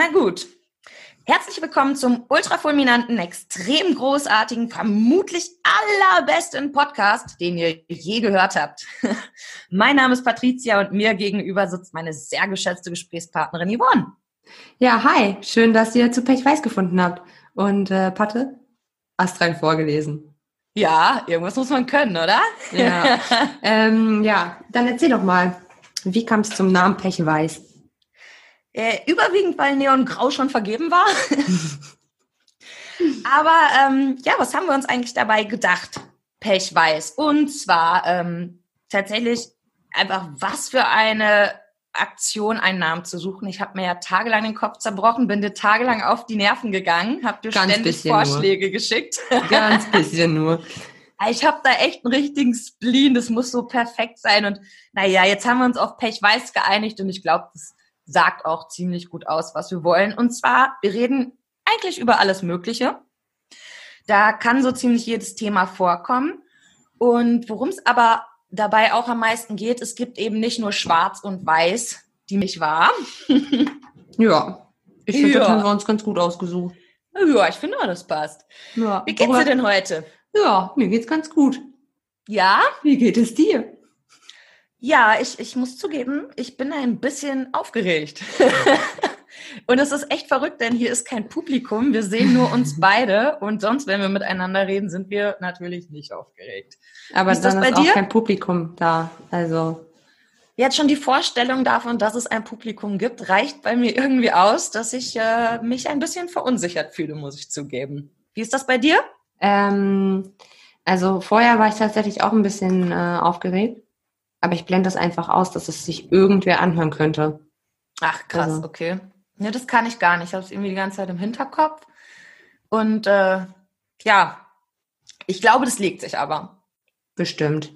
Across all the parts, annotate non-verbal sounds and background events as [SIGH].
Na gut. Herzlich willkommen zum ultrafulminanten, extrem großartigen, vermutlich allerbesten Podcast, den ihr je gehört habt. [LAUGHS] mein Name ist Patricia und mir gegenüber sitzt meine sehr geschätzte Gesprächspartnerin Yvonne. Ja, hi. Schön, dass ihr zu Pech Weiß gefunden habt. Und äh, Patte, astrein vorgelesen. Ja, irgendwas muss man können, oder? Ja. [LAUGHS] ähm, ja, dann erzähl doch mal, wie kam es zum Namen Pech Weiß? Äh, überwiegend, weil Neon Grau schon vergeben war. [LAUGHS] Aber ähm, ja, was haben wir uns eigentlich dabei gedacht? Pech weiß. Und zwar ähm, tatsächlich einfach, was für eine Aktion, einen Namen zu suchen. Ich habe mir ja tagelang den Kopf zerbrochen, bin dir tagelang auf die Nerven gegangen, habe dir Ganz ständig Vorschläge nur. geschickt. [LAUGHS] Ganz bisschen nur. Ich habe da echt einen richtigen Spleen, das muss so perfekt sein. Und naja, jetzt haben wir uns auf Pech Weiß geeinigt und ich glaube, das sagt auch ziemlich gut aus, was wir wollen. Und zwar, wir reden eigentlich über alles Mögliche. Da kann so ziemlich jedes Thema vorkommen. Und worum es aber dabei auch am meisten geht, es gibt eben nicht nur Schwarz und Weiß, die mich war. [LAUGHS] ja, ich finde, ja. das haben wir uns ganz gut ausgesucht. Ja, ich finde, das passt. Ja. Wie geht's dir denn heute? Ja, mir geht's ganz gut. Ja? Wie geht es dir? Ja, ich, ich muss zugeben, ich bin ein bisschen aufgeregt. [LAUGHS] und es ist echt verrückt, denn hier ist kein Publikum. Wir sehen nur uns [LAUGHS] beide. Und sonst, wenn wir miteinander reden, sind wir natürlich nicht aufgeregt. Aber ist dann ist auch kein Publikum da. Also. Jetzt schon die Vorstellung davon, dass es ein Publikum gibt, reicht bei mir irgendwie aus, dass ich äh, mich ein bisschen verunsichert fühle, muss ich zugeben. Wie ist das bei dir? Ähm, also vorher war ich tatsächlich auch ein bisschen äh, aufgeregt aber ich blende das einfach aus, dass es sich irgendwer anhören könnte. Ach, krass, also. okay. Ne, das kann ich gar nicht. Ich habe es irgendwie die ganze Zeit im Hinterkopf. Und äh, ja, ich glaube, das legt sich aber. Bestimmt.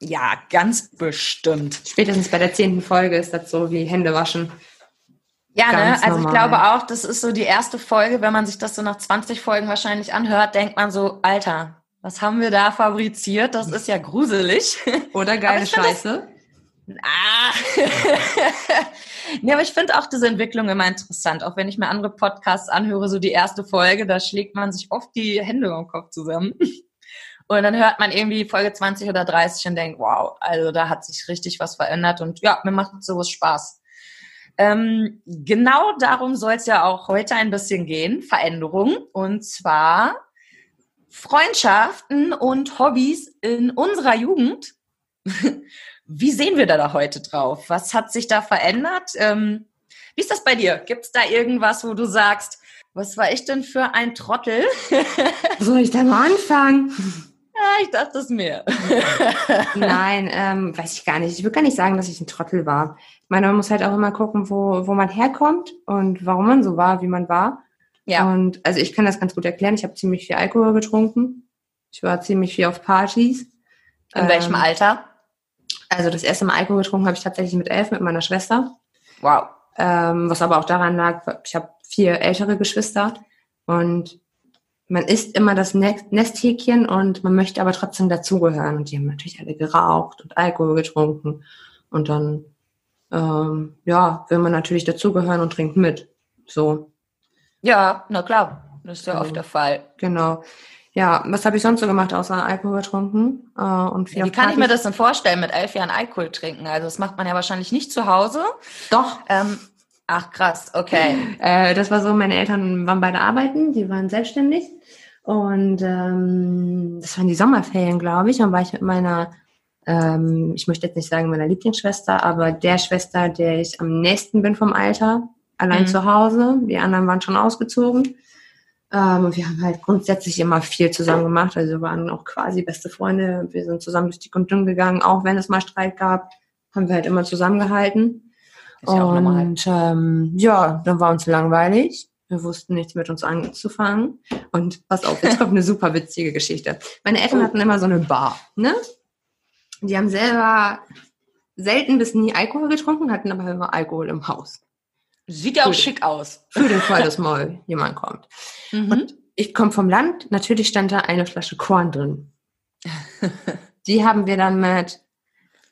Ja, ganz bestimmt. Spätestens bei der zehnten Folge ist das so wie Hände waschen. Ja, ne? also normal. ich glaube auch, das ist so die erste Folge, wenn man sich das so nach 20 Folgen wahrscheinlich anhört, denkt man so, Alter, was haben wir da fabriziert? Das ist ja gruselig. Oder geile Scheiße. Das, ah. [LAUGHS] nee, aber ich finde auch diese Entwicklung immer interessant. Auch wenn ich mir andere Podcasts anhöre, so die erste Folge, da schlägt man sich oft die Hände im Kopf zusammen. Und dann hört man irgendwie Folge 20 oder 30 und denkt, wow, also da hat sich richtig was verändert. Und ja, mir macht sowas Spaß. Ähm, genau darum soll es ja auch heute ein bisschen gehen, Veränderung. Und zwar Freundschaften und Hobbys in unserer Jugend. [LAUGHS] Wie sehen wir da, heute drauf? Was hat sich da verändert? Ähm, wie ist das bei dir? Gibt es da irgendwas, wo du sagst, was war ich denn für ein Trottel? [LAUGHS] Soll ich da mal anfangen? Ja, ich dachte es mir. [LAUGHS] Nein, ähm, weiß ich gar nicht. Ich würde gar nicht sagen, dass ich ein Trottel war. Ich meine, man muss halt auch immer gucken, wo, wo man herkommt und warum man so war, wie man war. Ja. Und also ich kann das ganz gut erklären. Ich habe ziemlich viel Alkohol getrunken. Ich war ziemlich viel auf Partys. In ähm, welchem Alter? Also das erste Mal Alkohol getrunken habe ich tatsächlich mit elf mit meiner Schwester. Wow. Ähm, was aber auch daran lag, ich habe vier ältere Geschwister und man isst immer das Nesthäkchen und man möchte aber trotzdem dazugehören. Und die haben natürlich alle geraucht und Alkohol getrunken. Und dann, ähm, ja, will man natürlich dazugehören und trinkt mit. So. Ja, na klar. Das ist ja oft der Fall. Genau. Ja, was habe ich sonst so gemacht, außer Alkohol getrunken? Äh, und viel Wie kann ich mir das denn vorstellen, mit elf Jahren Alkohol trinken? Also das macht man ja wahrscheinlich nicht zu Hause. Doch. Ähm, ach krass, okay. [LAUGHS] äh, das war so, meine Eltern waren beide arbeiten, die waren selbstständig. Und ähm, das waren die Sommerferien, glaube ich. Und war ich mit meiner, ähm, ich möchte jetzt nicht sagen meiner Lieblingsschwester, aber der Schwester, der ich am nächsten bin vom Alter, allein mhm. zu Hause. Die anderen waren schon ausgezogen. Ähm, und wir haben halt grundsätzlich immer viel zusammen gemacht. Also wir waren auch quasi beste Freunde. Wir sind zusammen durch dick und dünn gegangen. Auch wenn es mal Streit gab, haben wir halt immer zusammengehalten. Ist ja und ähm, ja, dann war uns langweilig. Wir wussten nichts mit uns anzufangen. Und pass auf, jetzt [LAUGHS] kommt eine super witzige Geschichte. Meine Eltern oh. hatten immer so eine Bar, ne? Die haben selber selten bis nie Alkohol getrunken, hatten aber immer Alkohol im Haus. Sieht ja auch schick aus. Für den Fall, [LAUGHS] dass mal jemand kommt. Mhm. Und ich komme vom Land, natürlich stand da eine Flasche Korn drin. [LAUGHS] Die haben wir dann mit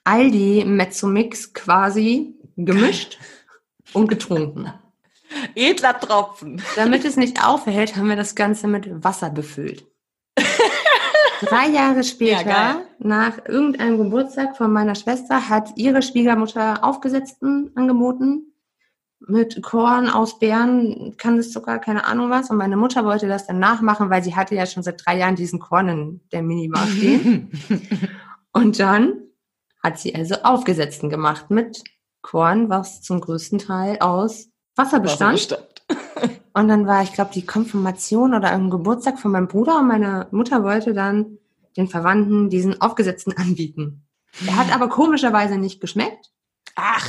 Aldi Mezzomix quasi gemischt [LAUGHS] und getrunken. Edler Tropfen. Damit es nicht aufhält, haben wir das Ganze mit Wasser befüllt. Drei Jahre später, Ja, nach irgendeinem Geburtstag von meiner Schwester, hat ihre Schwiegermutter Aufgesetzten angeboten. Mit Korn aus Beeren, kann es sogar keine Ahnung was. Und meine Mutter wollte das dann nachmachen, weil sie hatte ja schon seit drei Jahren diesen Korn in der Minibar stehen. [LAUGHS] Und dann hat sie also Aufgesetzten gemacht mit Korn, was zum größten Teil aus Wasser bestand. Wasserbestand. [LAUGHS] [LAUGHS] Und dann war, ich glaube, die Konfirmation oder ein Geburtstag von meinem Bruder und meine Mutter wollte dann den Verwandten diesen Aufgesetzten anbieten. Er hat aber komischerweise nicht geschmeckt. Ach,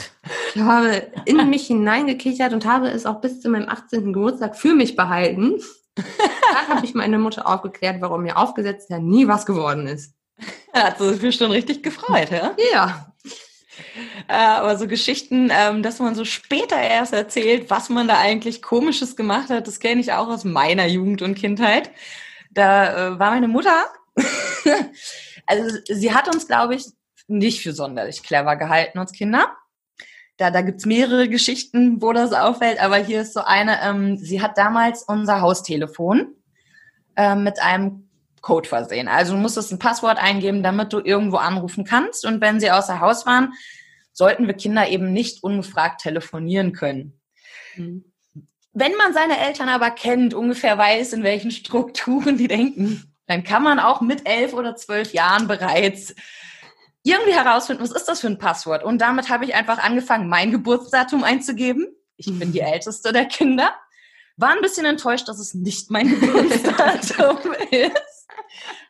Ich habe in [LAUGHS] mich hineingekichert und habe es auch bis zu meinem 18. Geburtstag für mich behalten. Da habe ich meine Mutter aufgeklärt, warum mir aufgesetzt ja nie was geworden ist. da [LAUGHS] hat sie sich bestimmt richtig gefreut, ja? Ja. Äh, aber so Geschichten, ähm, dass man so später erst erzählt, was man da eigentlich Komisches gemacht hat, das kenne ich auch aus meiner Jugend und Kindheit. Da äh, war meine Mutter, [LAUGHS] also sie hat uns, glaube ich, nicht für sonderlich clever gehalten, uns Kinder. Da, da gibt's mehrere Geschichten, wo das auffällt, aber hier ist so eine, ähm, sie hat damals unser Haustelefon ähm, mit einem Code versehen. Also du musstest ein Passwort eingeben, damit du irgendwo anrufen kannst. Und wenn sie außer Haus waren, sollten wir Kinder eben nicht ungefragt telefonieren können. Wenn man seine Eltern aber kennt, ungefähr weiß, in welchen Strukturen die denken, dann kann man auch mit elf oder zwölf Jahren bereits irgendwie herausfinden, was ist das für ein Passwort. Und damit habe ich einfach angefangen, mein Geburtsdatum einzugeben. Ich bin die älteste der Kinder. War ein bisschen enttäuscht, dass es nicht mein [LAUGHS] Geburtsdatum ist.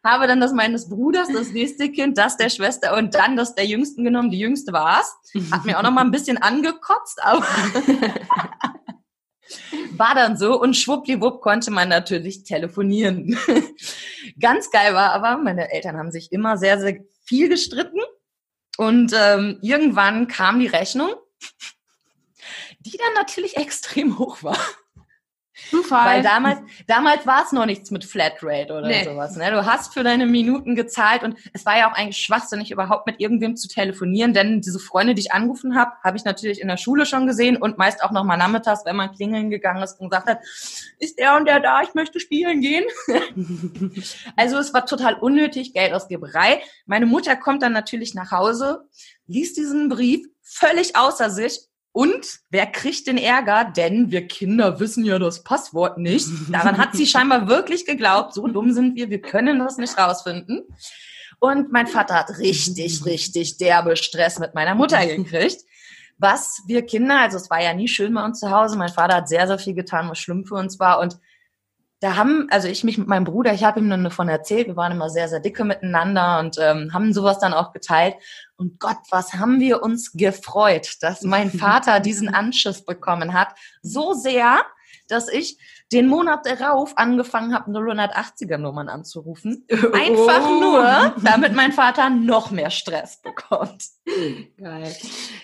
Habe dann das meines Bruders, das nächste Kind, das der Schwester und dann das der Jüngsten genommen. Die Jüngste war's. Hat mir auch noch mal ein bisschen angekotzt, aber [LAUGHS] war dann so und schwuppdiwupp konnte man natürlich telefonieren. Ganz geil war aber, meine Eltern haben sich immer sehr, sehr viel gestritten und ähm, irgendwann kam die Rechnung, die dann natürlich [LAUGHS] extrem hoch war. Zufall. Weil damals, damals war es noch nichts mit Flatrate oder Nee. sowas. Ne? Du hast für deine Minuten gezahlt und es war ja auch eigentlich schwachsinnig, überhaupt mit irgendwem zu telefonieren, denn diese Freunde, die ich angerufen habe, habe ich natürlich in der Schule schon gesehen und meist auch noch mal nachmittags, wenn man klingeln gegangen ist und gesagt hat, ist der und der da, ich möchte spielen gehen. [LAUGHS] also es war total unnötig, Geldausgeberei. Meine Mutter kommt dann natürlich nach Hause, liest diesen Brief, völlig außer sich und wer kriegt den Ärger? Denn wir Kinder wissen ja das Passwort nicht. Daran hat sie scheinbar [LAUGHS] wirklich geglaubt. So dumm sind wir, wir können das nicht rausfinden. Und mein Vater hat richtig, [LAUGHS] richtig derbe Stress mit meiner Mutter gekriegt. Was wir Kinder, also es war ja nie schön bei uns zu Hause. Mein Vater hat sehr, sehr viel getan, was schlimm für uns war. Und da haben, also ich mich mit meinem Bruder, ich habe ihm dann davon erzählt, wir waren immer sehr, sehr dicke miteinander und ähm, haben sowas dann auch geteilt. Und Gott, was haben wir uns gefreut, dass mein [LAUGHS] Vater diesen Anschiss bekommen hat. So sehr, dass ich den Monat darauf angefangen habe, 080er Nummern anzurufen. Einfach Oh. nur, damit mein Vater noch mehr Stress bekommt. Geil.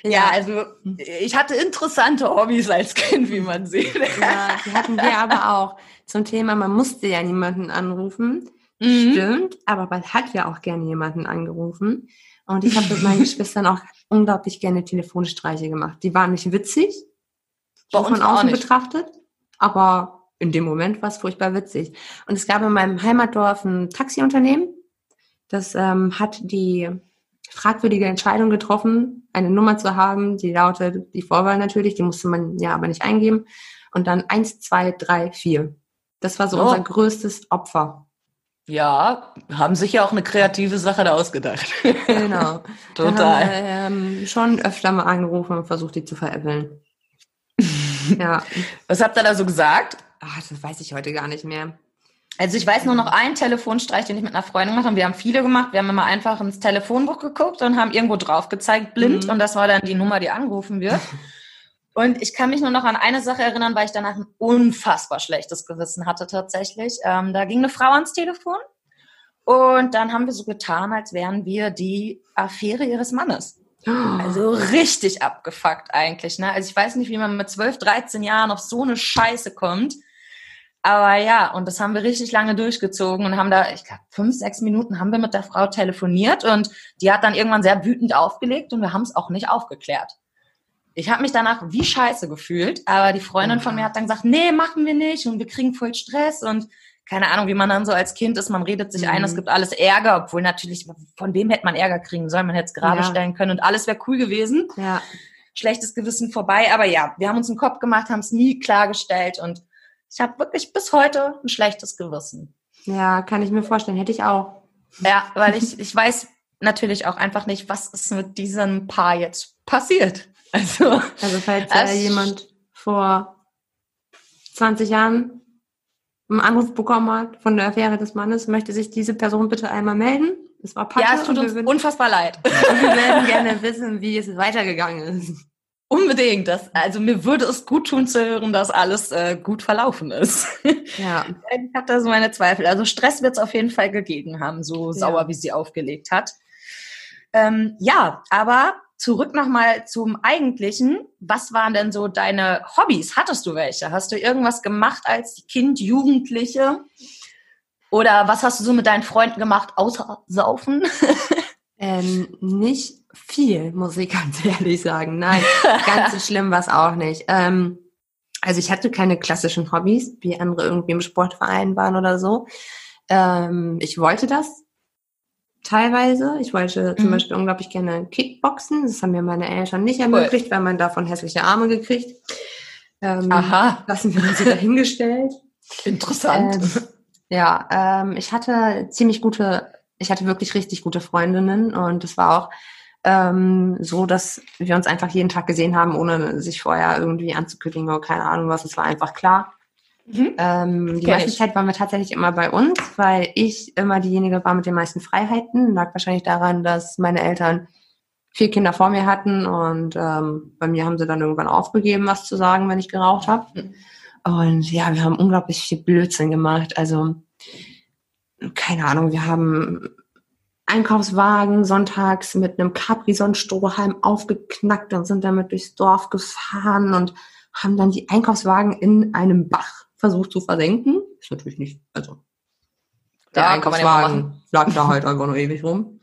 Ja, also ich hatte interessante Hobbys als Kind, wie man sieht. Ja, die hatten wir aber auch zum Thema, man musste ja niemanden anrufen. Mhm. Stimmt, aber man hat ja auch gerne jemanden angerufen. Und ich habe mit meinen [LAUGHS] Geschwistern auch unglaublich gerne Telefonstreiche gemacht. Die waren nicht witzig, Bei uns von auch außen betrachtet, aber in dem Moment war es furchtbar witzig. Und es gab in meinem Heimatdorf ein Taxiunternehmen, das ähm, hat die fragwürdige Entscheidung getroffen, eine Nummer zu haben, die lautet, die Vorwahl natürlich, die musste man ja aber nicht eingeben. Und dann eins, zwei, drei, vier. Das war so Oh. unser größtes Opfer. Ja, haben sich ja auch eine kreative Sache da ausgedacht. [LAUGHS] Genau. Total. wir, ähm, schon öfter mal angerufen und versucht, die zu veräppeln. [LAUGHS] ja. Was habt ihr da so gesagt? Ach, das weiß ich heute gar nicht mehr. Also ich weiß nur noch einen Telefonstreich, den ich mit einer Freundin gemacht habe. Wir haben viele gemacht. Wir haben immer einfach ins Telefonbuch geguckt und haben irgendwo drauf gezeigt, blind. Mhm. Und das war dann die Nummer, die angerufen wird. [LAUGHS] Und ich kann mich nur noch an eine Sache erinnern, weil ich danach ein unfassbar schlechtes Gewissen hatte tatsächlich. Ähm, da ging eine Frau ans Telefon und dann haben wir so getan, als wären wir die Affäre ihres Mannes. [GASPS] Also richtig abgefuckt eigentlich. Ne? Also ich weiß nicht, wie man mit 12, 13 Jahren auf so eine Scheiße kommt. Aber ja, und das haben wir richtig lange durchgezogen und haben da, ich glaube, fünf, sechs Minuten haben wir mit der Frau telefoniert und die hat dann irgendwann sehr wütend aufgelegt und wir haben es auch nicht aufgeklärt. Ich habe mich danach wie scheiße gefühlt, aber die Freundin von mir hat dann gesagt, nee, machen wir nicht und wir kriegen voll Stress und keine Ahnung, wie man dann so als Kind ist, man redet sich mhm. ein, es gibt alles Ärger, obwohl natürlich, von wem hätte man Ärger kriegen sollen? Man hätte es gerade ja. stellen können und alles wäre cool gewesen. Ja. Schlechtes Gewissen vorbei, aber ja, wir haben uns einen Kopf gemacht, haben es nie klargestellt und ich habe wirklich bis heute ein schlechtes Gewissen. Ja, kann ich mir vorstellen, hätte ich auch. Ja, weil ich, ich weiß natürlich auch einfach nicht, was ist mit diesem Paar jetzt passiert. [LAUGHS] Also, also falls äh, jemand vor 20 Jahren einen Anruf bekommen hat von der Affäre des Mannes, möchte sich diese Person bitte einmal melden. Es war Patte Ja, es tut uns unfassbar leid. [LAUGHS] Und wir werden gerne wissen, wie es weitergegangen ist. Unbedingt. Das, also mir würde es gut tun zu hören, dass alles äh, gut verlaufen ist. [LAUGHS] Ja. Ich habe da so meine Zweifel. Also Stress wird es auf jeden Fall gegeben haben, so ja. sauer, wie sie aufgelegt hat. Ähm, ja, aber zurück nochmal zum Eigentlichen. Was waren denn so deine Hobbys? Hattest du welche? Hast du irgendwas gemacht als Kind, Jugendliche? Oder was hast du so mit deinen Freunden gemacht, außer Saufen? [LAUGHS] Ähm, nicht viel, muss ich [LAUGHS] ganz ehrlich sagen. Nein, ganz so schlimm war es auch nicht. Ähm, also ich hatte keine klassischen Hobbys, wie andere irgendwie im Sportverein waren oder so. Ähm, ich wollte das teilweise. Ich wollte zum mhm. Beispiel unglaublich gerne Kickboxen. Das haben mir meine Eltern nicht ermöglicht, cool. weil man davon hässliche Arme gekriegt. Ähm, Aha. Lassen wir uns dahingestellt. Interessant. Ähm, ja, ähm, ich hatte ziemlich gute, ich hatte wirklich richtig gute Freundinnen und es war auch ähm, so, dass wir uns einfach jeden Tag gesehen haben, ohne sich vorher irgendwie anzukündigen oder keine Ahnung was. Es war einfach klar. Mhm. Ähm, die meiste Zeit waren wir tatsächlich immer bei uns, weil ich immer diejenige war mit den meisten Freiheiten. Lag wahrscheinlich daran, dass meine Eltern vier Kinder vor mir hatten und ähm, bei mir haben sie dann irgendwann aufgegeben, was zu sagen, wenn ich geraucht habe. Mhm. Und ja, wir haben unglaublich viel Blödsinn gemacht. Also keine Ahnung, wir haben Einkaufswagen sonntags mit einem Capri-Sonnenstrohhalm aufgeknackt und sind damit durchs Dorf gefahren und haben dann die Einkaufswagen in einem Bach versucht zu versenken. Ist natürlich nicht, also der ja, Einkaufswagen lag da halt einfach nur ewig rum.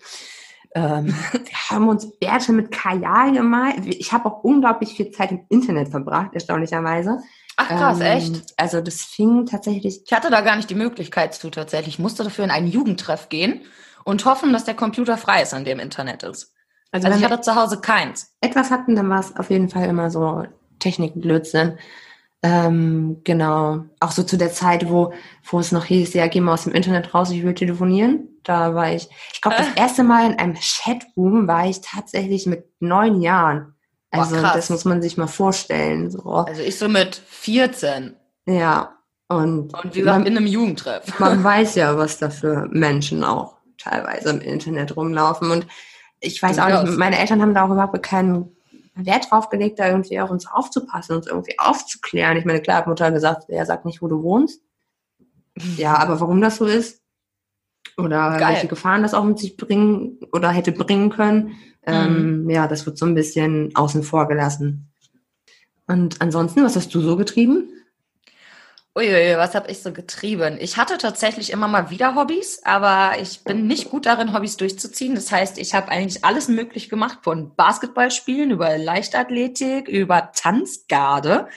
Ähm, wir haben uns Bärte mit Kajal gemalt. Ich habe auch unglaublich viel Zeit im Internet verbracht, erstaunlicherweise. Ach krass, ähm, echt? Also das fing tatsächlich. Ich hatte da gar nicht die Möglichkeit zu tatsächlich. Ich musste dafür in einen Jugendtreff gehen und hoffen, dass der Computer frei ist, an dem Internet ist. Also, also ich hatte zu Hause keins. Etwas hatten, dann war es auf jeden Fall immer so Technikblödsinn. Ähm, genau. Auch so zu der Zeit, wo, wo es noch hieß, ja, geh mal aus dem Internet raus, ich will telefonieren. Da war ich, ich glaube, das erste Mal in einem Chatroom war ich tatsächlich mit neun Jahren. Also Boah, das muss man sich mal vorstellen. So. Also ich so mit 14. Ja. Und, und wie gesagt, man, in einem Jugendtreff. Man [LAUGHS] weiß ja, was da für Menschen auch teilweise im Internet rumlaufen. Und ich weiß auch nicht, meine Eltern haben da auch überhaupt keinen Wert drauf gelegt, da irgendwie auf uns aufzupassen, uns irgendwie aufzuklären. Ich meine, klar hat Mutter gesagt, er sagt nicht, wo du wohnst. Ja, [LAUGHS] aber warum das so ist oder Geil. welche Gefahren das auch mit sich bringen oder hätte bringen können, ähm, mhm. ja, das wird so ein bisschen außen vor gelassen. Und ansonsten, was hast du so getrieben? Uiuiui, was habe ich so getrieben? Ich hatte tatsächlich immer mal wieder Hobbys, aber ich bin nicht gut darin, Hobbys durchzuziehen. Das heißt, ich habe eigentlich alles möglich gemacht, von Basketballspielen über Leichtathletik, über Tanzgarde.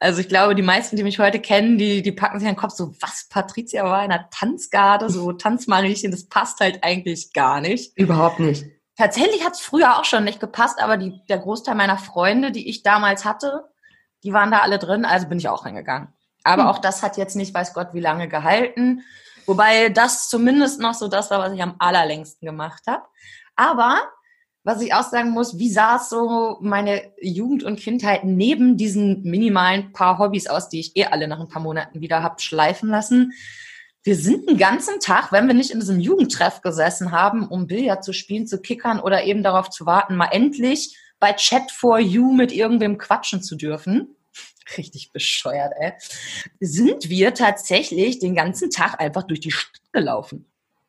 Also ich glaube, die meisten, die mich heute kennen, die, die packen sich an den Kopf so, was, Patricia war in einer Tanzgarde, so Tanzmariechen, das passt halt eigentlich gar nicht. Überhaupt nicht. Tatsächlich hat es früher auch schon nicht gepasst, aber die, der Großteil meiner Freunde, die ich damals hatte, die waren da alle drin, also bin ich auch reingegangen. Aber hm. auch das hat jetzt nicht, weiß Gott, wie lange gehalten. Wobei das zumindest noch so das war, was ich am allerlängsten gemacht habe. Aber was ich auch sagen muss, wie sah es so meine Jugend und Kindheit neben diesen minimalen paar Hobbys aus, die ich eh alle nach ein paar Monaten wieder hab schleifen lassen? Wir sind einen ganzen Tag, wenn wir nicht in diesem Jugendtreff gesessen haben, um Billard zu spielen, zu kickern oder eben darauf zu warten, mal endlich bei Chat for You mit irgendwem quatschen zu dürfen richtig bescheuert, ey, sind wir tatsächlich den ganzen Tag einfach durch die Stadt gelaufen.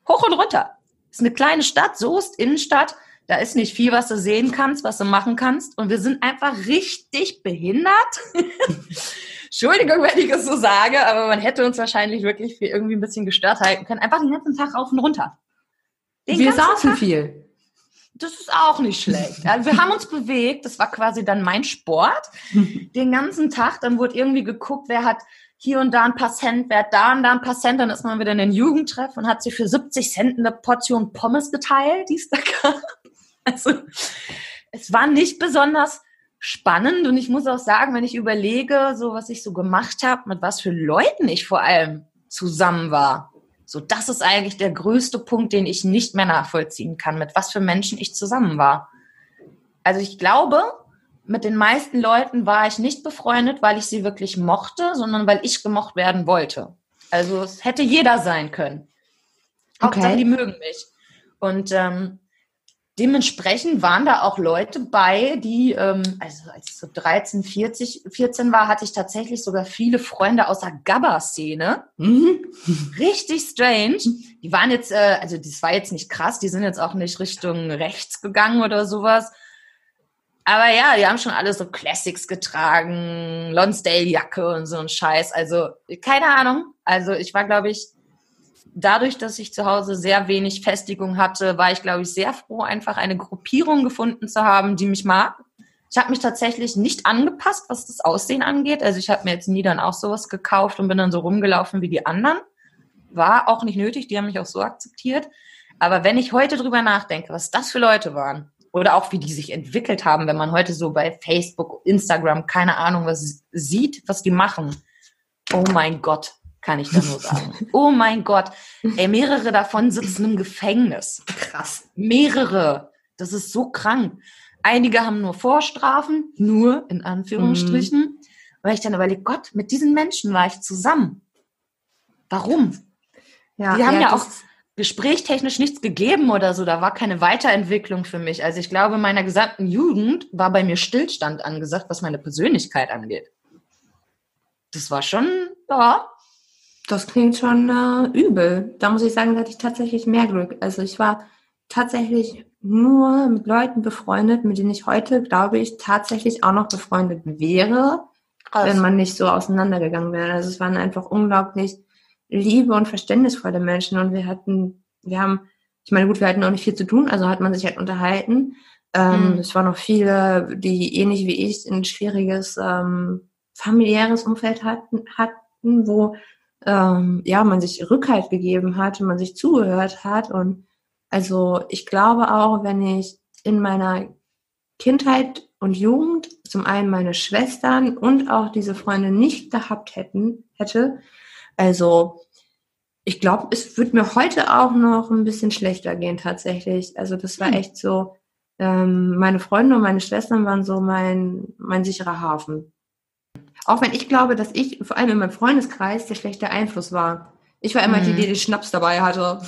Hoch und runter. Ist eine kleine Stadt, Soest, Innenstadt. Da ist nicht viel, was du sehen kannst, was du machen kannst. Und wir sind einfach richtig behindert. [LAUGHS] Entschuldigung, wenn ich es so sage, aber man hätte uns wahrscheinlich wirklich für irgendwie ein bisschen gestört halten können. Einfach den ganzen Tag rauf und runter. Den wir saßen Tag. viel. Das ist auch nicht schlecht. Also wir haben uns bewegt, das war quasi dann mein Sport. [LAUGHS] Den ganzen Tag, dann wurde irgendwie geguckt, wer hat hier und da ein paar Cent, wer hat da und da ein paar Cent, dann ist man wieder in den Jugendtreff und hat sich für 70 Cent eine Portion Pommes geteilt, die es da gab. [LAUGHS] Also es war nicht besonders spannend und ich muss auch sagen, wenn ich überlege, so was ich so gemacht habe, mit was für Leuten ich vor allem zusammen war, so, das ist eigentlich der größte Punkt, den ich nicht mehr nachvollziehen kann, mit was für Menschen ich zusammen war. Also ich glaube, mit den meisten Leuten war ich nicht befreundet, weil ich sie wirklich mochte, sondern weil ich gemocht werden wollte. Also es hätte jeder sein können. Hauptsache, okay. die mögen mich. Und ähm, dementsprechend waren da auch Leute bei, die, ähm, also als ich so 13, 40, 14 war, hatte ich tatsächlich sogar viele Freunde aus der Gabba-Szene. Mhm. Richtig strange. Die waren jetzt, äh, also das war jetzt nicht krass, die sind jetzt auch nicht Richtung rechts gegangen oder sowas. Aber ja, die haben schon alle so Classics getragen, Lonsdale-Jacke und so ein Scheiß. Also keine Ahnung. Also ich war, glaube ich, dadurch, dass ich zu Hause sehr wenig Festigung hatte, war ich, glaube ich, sehr froh, einfach eine Gruppierung gefunden zu haben, die mich mag. Ich habe mich tatsächlich nicht angepasst, was das Aussehen angeht. Also ich habe mir jetzt nie dann auch sowas gekauft und bin dann so rumgelaufen wie die anderen. War auch nicht nötig, die haben mich auch so akzeptiert. Aber wenn ich heute drüber nachdenke, was das für Leute waren oder auch wie die sich entwickelt haben, wenn man heute so bei Facebook, Instagram, keine Ahnung, was sieht, was die machen. Oh mein Gott, kann ich da nur sagen. oh mein Gott. Ey, mehrere davon sitzen im Gefängnis. Krass. Mehrere. Das ist so krank. Einige haben nur Vorstrafen, nur in Anführungsstrichen. Mhm. Weil ich dann überlege, Gott, mit diesen Menschen war ich zusammen. Warum? Ja, die haben ja, ja auch gesprächtechnisch nichts gegeben oder so. Da war keine Weiterentwicklung für mich. Also ich glaube, in meiner gesamten Jugend war bei mir Stillstand angesagt, was meine Persönlichkeit angeht. Das war schon, ja, das klingt schon äh, übel. Da muss ich sagen, da hatte ich tatsächlich mehr Glück. Also ich war tatsächlich nur mit Leuten befreundet, mit denen ich heute, glaube ich, tatsächlich auch noch befreundet wäre, Krass. wenn man nicht so auseinandergegangen wäre. Also es waren einfach unglaublich liebe und verständnisvolle Menschen und wir hatten, wir haben, ich meine, gut, wir hatten auch nicht viel zu tun, also hat man sich halt unterhalten. Ähm, mhm. Es waren noch viele, die ähnlich wie ich ein schwieriges ähm, familiäres Umfeld hatten, hatten, wo ähm, ja, man sich Rückhalt gegeben hat man sich zugehört hat. Und also ich glaube auch, wenn ich in meiner Kindheit und Jugend zum einen meine Schwestern und auch diese Freunde nicht gehabt hätten, hätte, also ich glaube, es wird mir heute auch noch ein bisschen schlechter gehen tatsächlich. Also das war hm. echt so, ähm, meine Freunde und meine Schwestern waren so mein, mein sicherer Hafen. Auch wenn ich glaube, dass ich vor allem in meinem Freundeskreis der schlechte Einfluss war. Ich war immer mhm. die, die den Schnaps dabei hatte.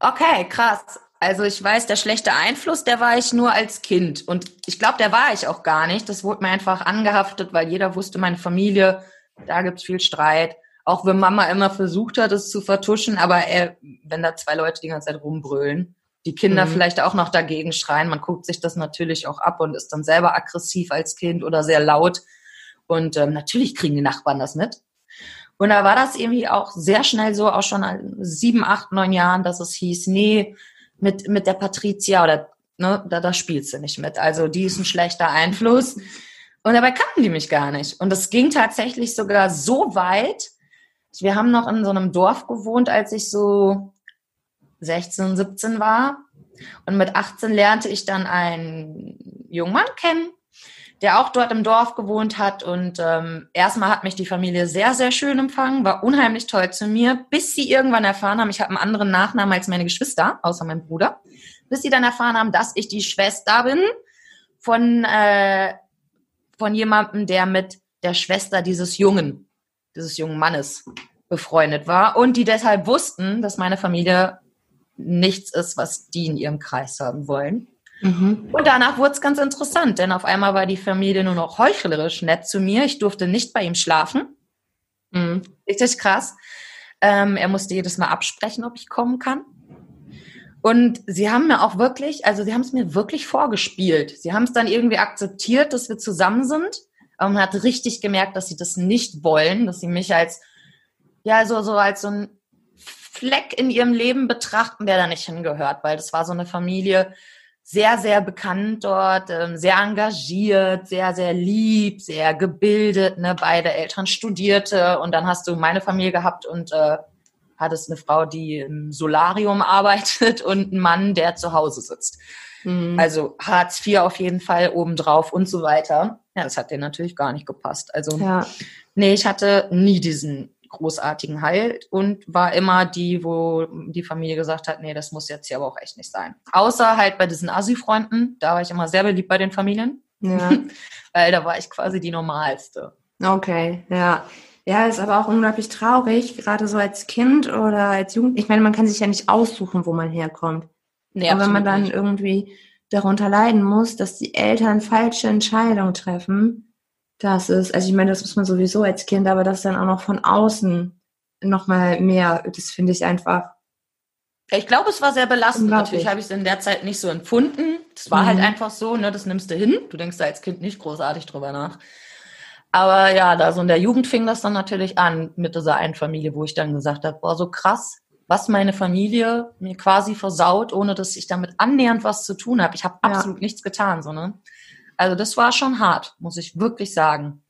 Okay, krass. Also ich weiß, der schlechte Einfluss, der war ich nur als Kind. Und ich glaube, der war ich auch gar nicht. Das wurde mir einfach angehaftet, weil jeder wusste, meine Familie, da gibt's viel Streit. Auch wenn Mama immer versucht hat, es zu vertuschen, aber er, wenn da zwei Leute die ganze Zeit rumbrüllen, die Kinder mhm. vielleicht auch noch dagegen schreien, man guckt sich das natürlich auch ab und ist dann selber aggressiv als Kind oder sehr laut. Und ähm, natürlich kriegen die Nachbarn das mit. Und da war das irgendwie auch sehr schnell so, auch schon sieben, acht, neun Jahren, dass es hieß, nee, mit, mit der Patricia oder ne, da, da spielst du nicht mit. Also die ist ein schlechter Einfluss. Und dabei kannten die mich gar nicht. Und es ging tatsächlich sogar so weit. Wir haben noch in so einem Dorf gewohnt, als ich so 16, 17 war. Und mit 18 lernte ich dann einen jungen Mann kennen der auch dort im Dorf gewohnt hat. Und ähm, erstmal hat mich die Familie sehr, sehr schön empfangen, war unheimlich toll zu mir, bis sie irgendwann erfahren haben, ich habe einen anderen Nachnamen als meine Geschwister, außer mein Bruder, bis sie dann erfahren haben, dass ich die Schwester bin von, äh, von jemandem, der mit der Schwester dieses Jungen, dieses jungen Mannes befreundet war und die deshalb wussten, dass meine Familie nichts ist, was die in ihrem Kreis haben wollen. Mhm. Und danach wurde es ganz interessant, denn auf einmal war die Familie nur noch heuchlerisch nett zu mir. Ich durfte nicht bei ihm schlafen. Mhm. Richtig krass. Ähm, er musste jedes Mal absprechen, ob ich kommen kann. Und sie haben mir auch wirklich, also sie haben es mir wirklich vorgespielt. Sie haben es dann irgendwie akzeptiert, dass wir zusammen sind. Aber man hat richtig gemerkt, dass sie das nicht wollen, dass sie mich als, ja, so, so als so ein Fleck in ihrem Leben betrachten, der da nicht hingehört, weil das war so eine Familie, sehr, sehr bekannt dort, ähm, sehr engagiert, sehr, sehr lieb, sehr gebildet. Ne? Beide Eltern studierte und dann hast du meine Familie gehabt und äh, hattest eine Frau, die im Solarium [LAUGHS] arbeitet und einen Mann, der zu Hause sitzt. Mhm. Also Hartz IV auf jeden Fall obendrauf und so weiter. Ja, das hat dir natürlich gar nicht gepasst. Also, ja. nee, ich hatte nie diesen großartigen Halt und war immer die, wo die Familie gesagt hat, nee, das muss jetzt hier aber auch echt nicht sein. Außer halt bei diesen Asi-Freunden, da war ich immer sehr beliebt bei den Familien. Ja. [LAUGHS] Weil da war ich quasi die normalste. Okay, ja. Ja, ist aber auch unglaublich traurig, gerade so als Kind oder als Jugend. Ich meine, man kann sich ja nicht aussuchen, wo man herkommt. Nee, und wenn man dann nicht. irgendwie darunter leiden muss, dass die Eltern falsche Entscheidungen treffen, das ist, also ich meine, das muss man sowieso als Kind, aber das dann auch noch von außen nochmal mehr, das finde ich einfach. Ich glaube, es war sehr belastend. Natürlich habe ich es in der Zeit nicht so empfunden. Es war halt mhm. halt einfach so, ne, das nimmst du hin. Du denkst da als Kind nicht großartig drüber nach. Aber ja, da so in der Jugend fing das dann natürlich an mit dieser einen Familie, wo ich dann gesagt habe, boah, so krass, was meine Familie mir quasi versaut, ohne dass ich damit annähernd was zu tun habe. Ich habe ja. absolut nichts getan, so ne. Also das war schon hart, muss ich wirklich sagen.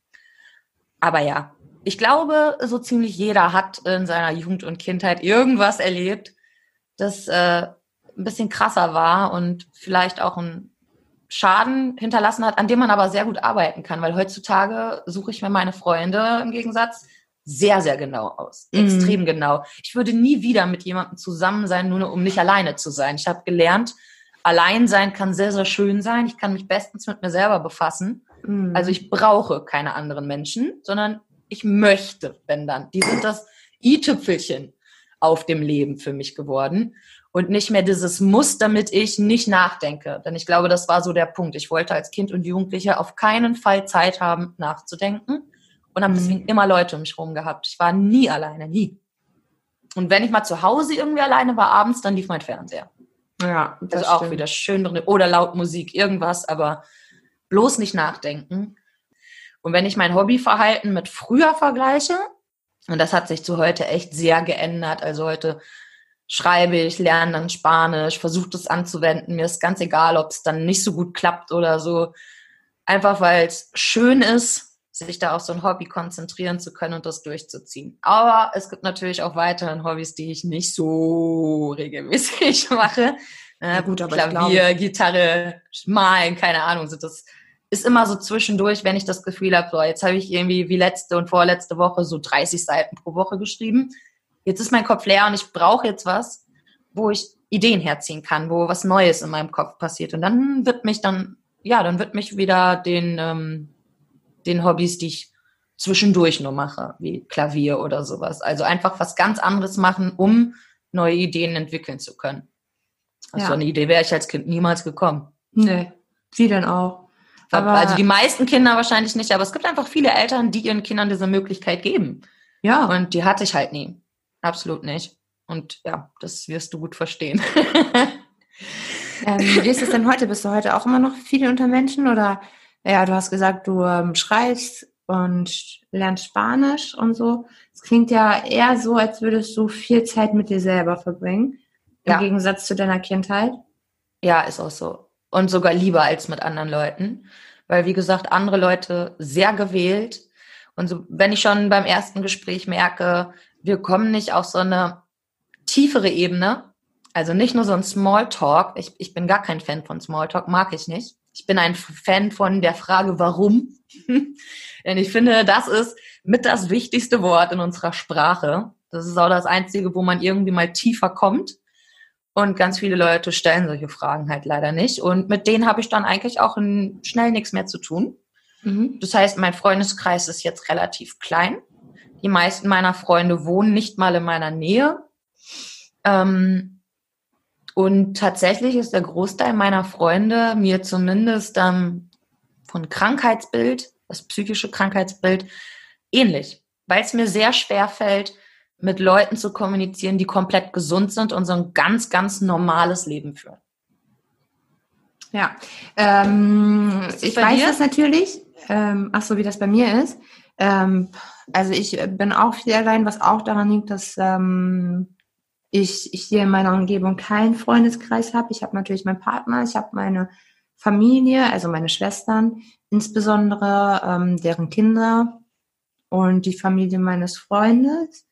Aber ja, ich glaube, so ziemlich jeder hat in seiner Jugend und Kindheit irgendwas erlebt, das äh, ein bisschen krasser war und vielleicht auch ein Schaden hinterlassen hat, an dem man aber sehr gut arbeiten kann, weil heutzutage suche ich mir meine Freunde im Gegensatz sehr, sehr genau aus. Mhm. Extrem genau. Ich würde nie wieder mit jemandem zusammen sein, nur um nicht alleine zu sein. Ich habe gelernt, allein sein kann sehr, sehr schön sein. Ich kann mich bestens mit mir selber befassen. Mhm. Also ich brauche keine anderen Menschen, sondern ich möchte, wenn dann. Die sind das i-Tüpfelchen auf dem Leben für mich geworden und nicht mehr dieses Muss, damit ich nicht nachdenke. Denn ich glaube, das war so der Punkt. Ich wollte als Kind und Jugendliche auf keinen Fall Zeit haben, nachzudenken und habe mhm. deswegen immer Leute um mich herum gehabt. Ich war nie alleine, nie. Und wenn ich mal zu Hause irgendwie alleine war abends, dann lief mein Fernseher. Ja, das also auch wieder schön drin oder laut Musik, irgendwas, aber bloß nicht nachdenken. Und wenn ich mein Hobbyverhalten mit früher vergleiche, und das hat sich zu heute echt sehr geändert. Also heute schreibe ich, lerne dann Spanisch, versuche das anzuwenden. Mir ist ganz egal, ob es dann nicht so gut klappt oder so. Einfach weil es schön ist, sich da auf so ein Hobby konzentrieren zu können und das durchzuziehen. Aber es gibt natürlich auch weiterhin Hobbys, die ich nicht so regelmäßig [LAUGHS] mache. Ja, gut, aber Klavier, Gitarre, Malen, keine Ahnung. So das ist immer so zwischendurch, wenn ich das Gefühl habe, so, jetzt habe ich irgendwie wie letzte und vorletzte Woche so 30 Seiten pro Woche geschrieben jetzt ist mein Kopf leer und ich brauche jetzt was, wo ich Ideen herziehen kann, wo was Neues in meinem Kopf passiert. Und dann wird mich dann, ja, dann wird mich wieder den, ähm, den Hobbys, die ich zwischendurch nur mache, wie Klavier oder sowas. Also einfach was ganz anderes machen, um neue Ideen entwickeln zu können. Also ja. so eine Idee wäre ich als Kind niemals gekommen. Nee, wie denn auch. Aber also die meisten Kinder wahrscheinlich nicht, aber es gibt einfach viele Eltern, die ihren Kindern diese Möglichkeit geben. Ja. Und die hatte ich halt nie. Absolut nicht. Und ja, das wirst du gut verstehen. [LAUGHS] ähm, wie ist es denn heute? Bist du heute auch immer noch viel unter Menschen? Oder ja, du hast gesagt, du ähm, schreibst und lernst Spanisch und so. Es klingt ja eher so, als würdest du viel Zeit mit dir selber verbringen. Im ja. Gegensatz zu deiner Kindheit. Ja, ist auch so. Und sogar lieber als mit anderen Leuten. Weil, wie gesagt, andere Leute sehr gewählt. Und so, wenn ich schon beim ersten Gespräch merke, wir kommen nicht auf so eine tiefere Ebene. Also nicht nur so ein Smalltalk. Ich, ich bin gar kein Fan von Smalltalk, mag ich nicht. Ich bin ein Fan von der Frage, warum. [LAUGHS] Denn ich finde, das ist mit das wichtigste Wort in unserer Sprache. Das ist auch das Einzige, wo man irgendwie mal tiefer kommt. Und ganz viele Leute stellen solche Fragen halt leider nicht. Und mit denen habe ich dann eigentlich auch schnell nichts mehr zu tun. Mhm. Das heißt, mein Freundeskreis ist jetzt relativ klein. Die meisten meiner Freunde wohnen nicht mal in meiner Nähe. Ähm, und tatsächlich ist der Großteil meiner Freunde mir zumindest ähm, von Krankheitsbild, das psychische Krankheitsbild, ähnlich, weil es mir sehr schwer fällt, mit Leuten zu kommunizieren, die komplett gesund sind und so ein ganz, ganz normales Leben führen. Ja, ähm, ich weiß dir? das natürlich. Ähm, ach so, wie das bei mir ist. Ähm, also ich bin auch viel allein, was auch daran liegt, dass ähm, ich, ich hier in meiner Umgebung keinen Freundeskreis habe. Ich habe natürlich meinen Partner, ich habe meine Familie, also meine Schwestern, insbesondere ähm, deren Kinder und die Familie meines Freundes.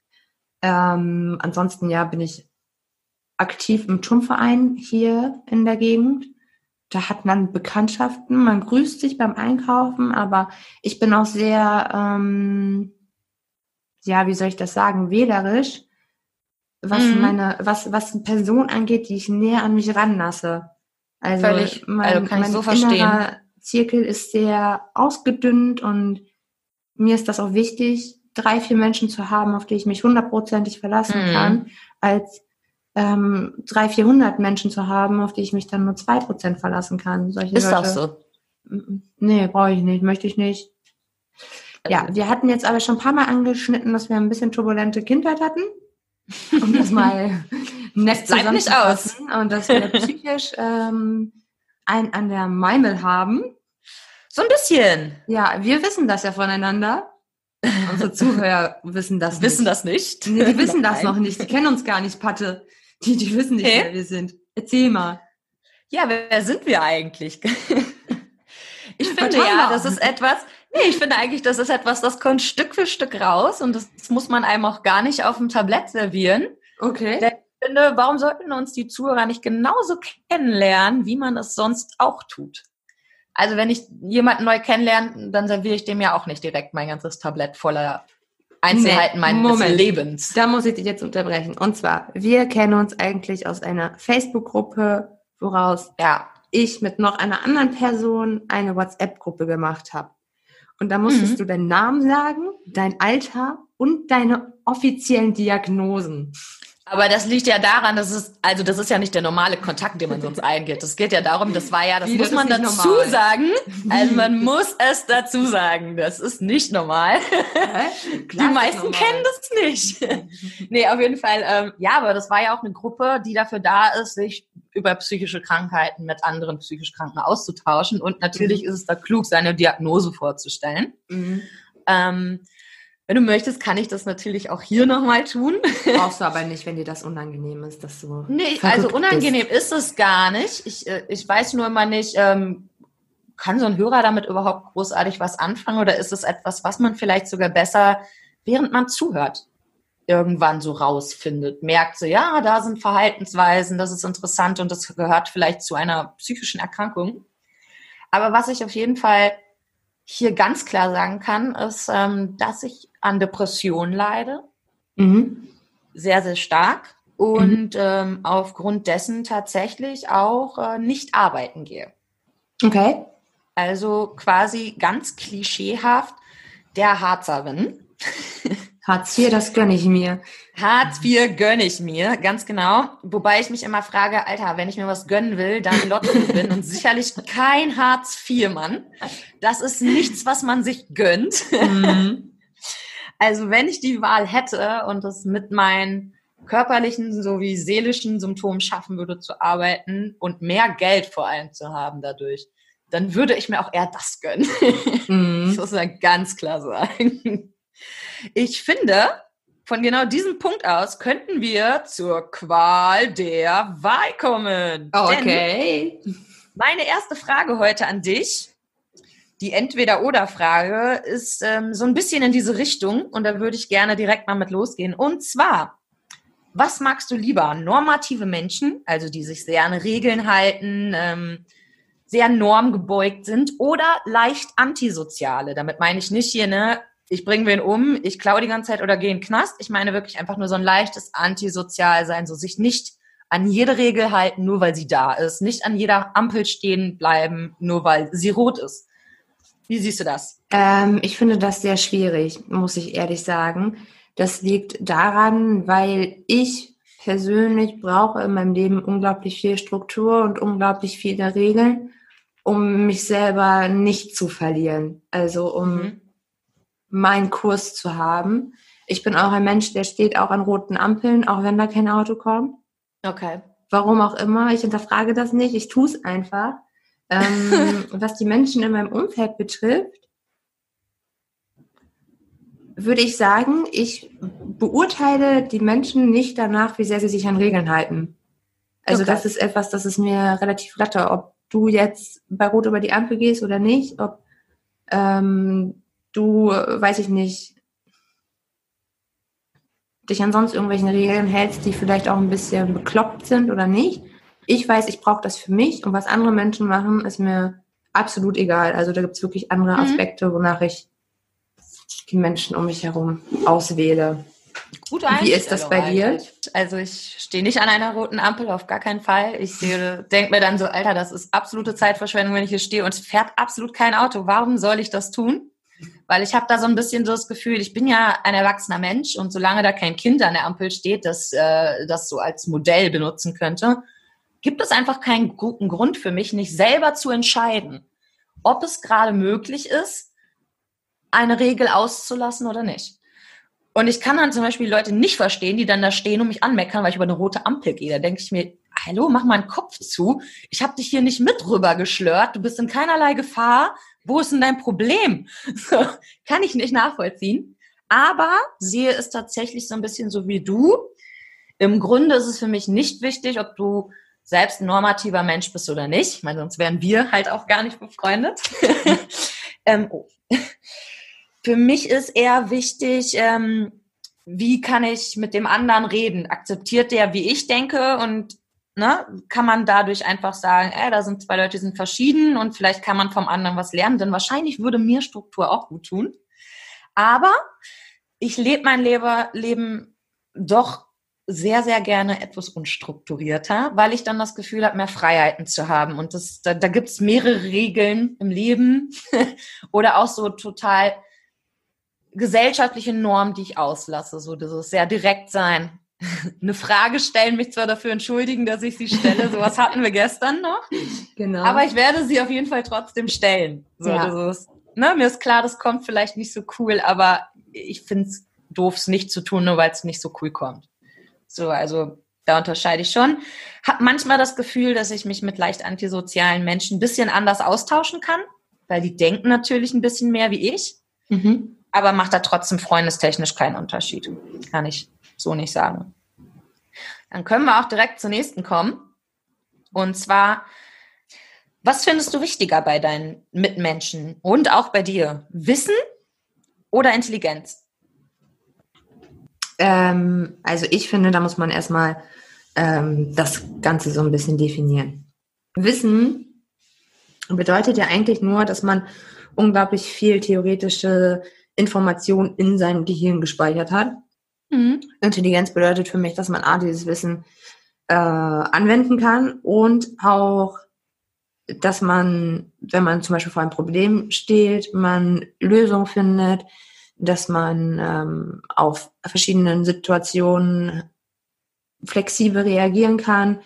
Ähm, ansonsten ja bin ich aktiv im Turnverein hier in der Gegend. Da hat man Bekanntschaften, man grüßt sich beim Einkaufen, aber ich bin auch sehr, ähm, ja, wie soll ich das sagen, wählerisch, was mhm. meine, was, was eine Person angeht, die ich näher an mich ranlasse. Also, Völlig, mein, also mein so verstehen. Zirkel ist sehr ausgedünnt und mir ist das auch wichtig, drei, vier Menschen zu haben, auf die ich mich hundertprozentig verlassen mhm. kann, als ähm, drei, vierhundert Menschen zu haben, auf die ich mich dann nur zwei Prozent verlassen kann. Solche ist Leute. das so? Nee, brauche ich nicht, möchte ich nicht. Ja, wir hatten jetzt aber schon ein paar Mal angeschnitten, dass wir ein bisschen turbulente Kindheit hatten. Um das mal [LAUGHS] nett Bleibt nicht aus. Und dass wir [LAUGHS] psychisch ähm, ein an der Meimel haben. So ein bisschen. Ja, wir wissen das ja voneinander. Unsere [LAUGHS] Zuhörer wissen das wissen nicht. das nicht? Nee, die wissen das noch nicht. Die kennen uns gar nicht, Patte. Die, die wissen nicht, hey? wer wir sind. Erzähl mal. Ja, wer sind wir eigentlich? Ich finde ja, das ist etwas, nee, ich finde eigentlich, das ist etwas, das kommt Stück für Stück raus und das muss man einem auch gar nicht auf dem Tablett servieren. Okay. Denn ich finde, warum sollten uns die Zuhörer nicht genauso kennenlernen, wie man es sonst auch tut? Also wenn ich jemanden neu kennenlerne, dann serviere ich dem ja auch nicht direkt mein ganzes Tablett voller Einzelheiten nee, meines Moment. Lebens. Da muss ich dich jetzt unterbrechen. Und zwar, wir kennen uns eigentlich aus einer Facebook-Gruppe, woraus ja. ich mit noch einer anderen Person eine WhatsApp-Gruppe gemacht habe. Und da musstest mhm. du deinen Namen sagen, dein Alter und deine offiziellen Diagnosen. Aber das liegt ja daran, dass es, also das ist ja nicht der normale Kontakt, den man sonst [LAUGHS] eingeht. Es geht ja darum, das war ja, das Wie, muss das man dazu normal. sagen. [LAUGHS] Also man muss es dazu sagen. Das ist nicht normal. [LAUGHS] Die meisten normal. kennen das nicht. nee, auf jeden Fall, ähm, ja, aber das war ja auch eine Gruppe, die dafür da ist, sich über psychische Krankheiten mit anderen psychisch Kranken auszutauschen. Und natürlich mhm. ist es da klug, seine Diagnose vorzustellen. Mhm. Ähm, wenn du möchtest, kann ich das natürlich auch hier nochmal tun. [LAUGHS] Brauchst du aber nicht, wenn dir das unangenehm ist, dass du. Nee, also unangenehm bist. ist es gar nicht. Ich, äh, ich weiß nur immer nicht, ähm, kann so ein Hörer damit überhaupt großartig was anfangen oder ist es etwas, was man vielleicht sogar besser, während man zuhört, irgendwann so rausfindet? Merkt so, ja, da sind Verhaltensweisen, das ist interessant und das gehört vielleicht zu einer psychischen Erkrankung. Aber was ich auf jeden Fall hier ganz klar sagen kann, ist, ähm, dass ich an Depressionen leide. Mhm. Sehr, sehr stark. Und mhm. ähm, aufgrund dessen tatsächlich auch äh, nicht arbeiten gehe. Okay. Also quasi ganz klischeehaft der Harzerin. [LAUGHS] Hartz IV, das gönne ich mir. Hartz IV gönne ich mir, ganz genau. Wobei ich mich immer frage, Alter, wenn ich mir was gönnen will, dann Lotto bin und sicherlich kein Hartz IV-Mann. Das ist nichts, was man sich gönnt. Mhm. [LAUGHS] Also wenn ich die Wahl hätte und es mit meinen körperlichen sowie seelischen Symptomen schaffen würde zu arbeiten und mehr Geld vor allem zu haben dadurch, dann würde ich mir auch eher das gönnen. Mhm. [LAUGHS] Das muss man ganz klar sagen. Ich finde, von genau diesem Punkt aus könnten wir zur Qual der Wahl kommen. Okay. Denn meine erste Frage heute an dich, die Entweder-Oder-Frage, ist ähm, so ein bisschen in diese Richtung und da würde ich gerne direkt mal mit losgehen. Und zwar, was magst du lieber? Normative Menschen, also die sich sehr an Regeln halten, ähm, sehr normgebeugt sind oder leicht antisoziale. Damit meine ich nicht hier, ne, ich bringe wen um, ich klaue die ganze Zeit oder gehe in den Knast. Ich meine wirklich einfach nur so ein leichtes Antisozial sein, so sich nicht an jede Regel halten, nur weil sie da ist, nicht an jeder Ampel stehen bleiben, nur weil sie rot ist. Wie siehst du das? Ähm, ich finde das sehr schwierig, muss ich ehrlich sagen. Das liegt daran, weil ich persönlich brauche in meinem Leben unglaublich viel Struktur und unglaublich viele Regeln, um mich selber nicht zu verlieren. Also um mhm meinen Kurs zu haben. Ich bin auch ein Mensch, der steht auch an roten Ampeln, auch wenn da kein Auto kommt. Okay. Warum auch immer. Ich hinterfrage das nicht. Ich tue es einfach. Ähm, [LAUGHS] was die Menschen in meinem Umfeld betrifft, würde ich sagen, ich beurteile die Menschen nicht danach, wie sehr sie sich an Regeln halten. Also Okay. das ist etwas, das ist mir relativ flatter, ob du jetzt bei Rot über die Ampel gehst oder nicht, ob ähm, du, weiß ich nicht, dich an sonst irgendwelchen Regeln hältst, die vielleicht auch ein bisschen bekloppt sind oder nicht. Ich weiß, ich brauche das für mich und was andere Menschen machen, ist mir absolut egal. Also da gibt es wirklich andere Mhm. Aspekte, wonach ich die Menschen um mich herum auswähle. Gute Wie ist das bei dir? Also ich stehe nicht an einer roten Ampel, auf gar keinen Fall. Ich denke mir dann so, Alter, das ist absolute Zeitverschwendung, wenn ich hier stehe und es fährt absolut kein Auto. Warum soll ich das tun? Weil ich habe da so ein bisschen so das Gefühl, ich bin ja ein erwachsener Mensch und solange da kein Kind an der Ampel steht, das äh, das so als Modell benutzen könnte, gibt es einfach keinen guten Grund für mich, nicht selber zu entscheiden, ob es gerade möglich ist, eine Regel auszulassen oder nicht. Und ich kann dann zum Beispiel Leute nicht verstehen, die dann da stehen und mich anmeckern, weil ich über eine rote Ampel gehe. Da denke ich mir, hallo, mach mal einen Kopf zu. Ich habe dich hier nicht mit rüber geschlört. Du bist in keinerlei Gefahr. Wo ist denn dein Problem? [LAUGHS] Kann ich nicht nachvollziehen. Aber sehe es tatsächlich so ein bisschen so wie du. Im Grunde ist es für mich nicht wichtig, ob du selbst ein normativer Mensch bist oder nicht. Ich meine, sonst wären wir halt auch gar nicht befreundet. [LAUGHS] ähm, oh. Für mich ist eher wichtig, ähm, wie kann ich mit dem anderen reden? Akzeptiert der, wie ich denke und ne, kann man dadurch einfach sagen, ey, da sind zwei Leute, die sind verschieden und vielleicht kann man vom anderen was lernen, denn wahrscheinlich würde mir Struktur auch gut tun. Aber ich lebe mein Leben, Leben doch sehr, sehr gerne etwas unstrukturierter, weil ich dann das Gefühl habe, mehr Freiheiten zu haben. Und das, da, da gibt es mehrere Regeln im Leben [LAUGHS] oder auch so total gesellschaftliche Normen, die ich auslasse. So dieses sehr direkt sein. [LAUGHS] Eine Frage stellen, mich zwar dafür entschuldigen, dass ich sie stelle. Sowas hatten wir gestern noch. Genau. Aber ich werde sie auf jeden Fall trotzdem stellen. So, Ja. das ist, ne, mir ist klar, das kommt vielleicht nicht so cool, aber ich finde es doof, es nicht zu tun, nur weil es nicht so cool kommt. So, also da unterscheide ich schon. Hab manchmal das Gefühl, dass ich mich mit leicht antisozialen Menschen ein bisschen anders austauschen kann, weil die denken natürlich ein bisschen mehr wie ich, mhm. aber macht da trotzdem freundestechnisch keinen Unterschied. Kann ich so nicht sagen. Dann können wir auch direkt zur nächsten kommen. Und zwar, was findest du wichtiger bei deinen Mitmenschen und auch bei dir? Wissen oder Intelligenz? Ähm, also ich finde, da muss man erstmal ähm, das Ganze so ein bisschen definieren. Wissen bedeutet ja eigentlich nur, dass man unglaublich viel theoretische Information in seinem Gehirn gespeichert hat. Mhm. Intelligenz bedeutet für mich, dass man A, dieses Wissen äh, anwenden kann und auch, dass man, wenn man zum Beispiel vor einem Problem steht, man Lösungen findet, dass man ähm, auf verschiedenen Situationen flexibel reagieren kann,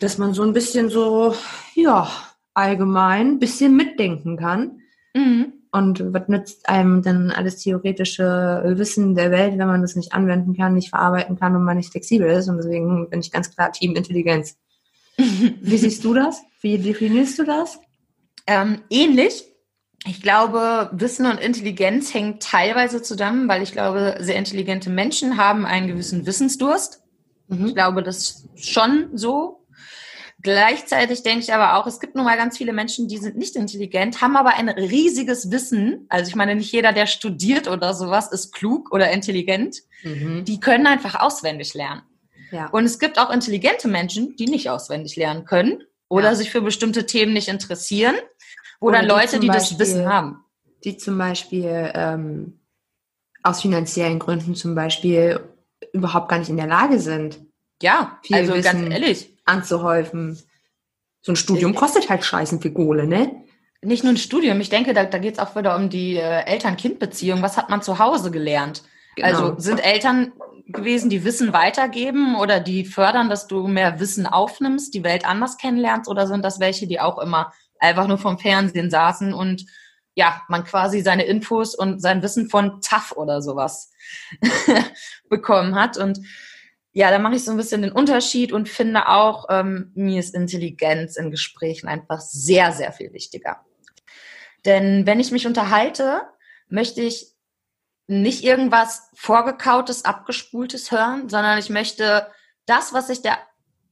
dass man so ein bisschen so, ja, allgemein ein bisschen mitdenken kann. Mhm. Und was nützt einem denn alles theoretische Wissen der Welt, wenn man das nicht anwenden kann, nicht verarbeiten kann und man nicht flexibel ist? Und deswegen bin ich ganz klar Team Intelligenz. [LAUGHS] Wie siehst du das? Wie definierst du das? Ähm, ähnlich. Ich glaube, Wissen und Intelligenz hängen teilweise zusammen, weil ich glaube, sehr intelligente Menschen haben einen gewissen Wissensdurst. Ich Mhm. glaube, das ist schon so. Gleichzeitig denke ich aber auch, es gibt nun mal ganz viele Menschen, die sind nicht intelligent, haben aber ein riesiges Wissen. Also ich meine, nicht jeder, der studiert oder sowas, ist klug oder intelligent. Mhm. Die können einfach auswendig lernen. Ja. Und es gibt auch intelligente Menschen, die nicht auswendig lernen können oder Ja. sich für bestimmte Themen nicht interessieren, wo Oder dann die Leute, zum die das Wissen haben. Die zum Beispiel ähm, aus finanziellen Gründen zum Beispiel überhaupt gar nicht in der Lage sind, Ja, Viel also ganz Wissen. ehrlich, anzuhäufen. So ein Studium kostet halt scheißen viel Kohle, ne? nicht nur ein Studium. Ich denke, da, da geht es auch wieder um die äh, Eltern-Kind-Beziehung. Was hat man zu Hause gelernt? Genau. Also sind Eltern gewesen, die Wissen weitergeben oder die fördern, dass du mehr Wissen aufnimmst, die Welt anders kennenlernst? Oder sind das welche, die auch immer einfach nur vom Fernsehen saßen und ja, man quasi seine Infos und sein Wissen von TAF oder sowas [LAUGHS] bekommen hat? Und ja, da mache ich so ein bisschen den Unterschied und finde auch, ähm, mir ist Intelligenz in Gesprächen einfach sehr, sehr viel wichtiger. Denn wenn ich mich unterhalte, möchte ich nicht irgendwas vorgekautes, abgespultes hören, sondern ich möchte das, was sich der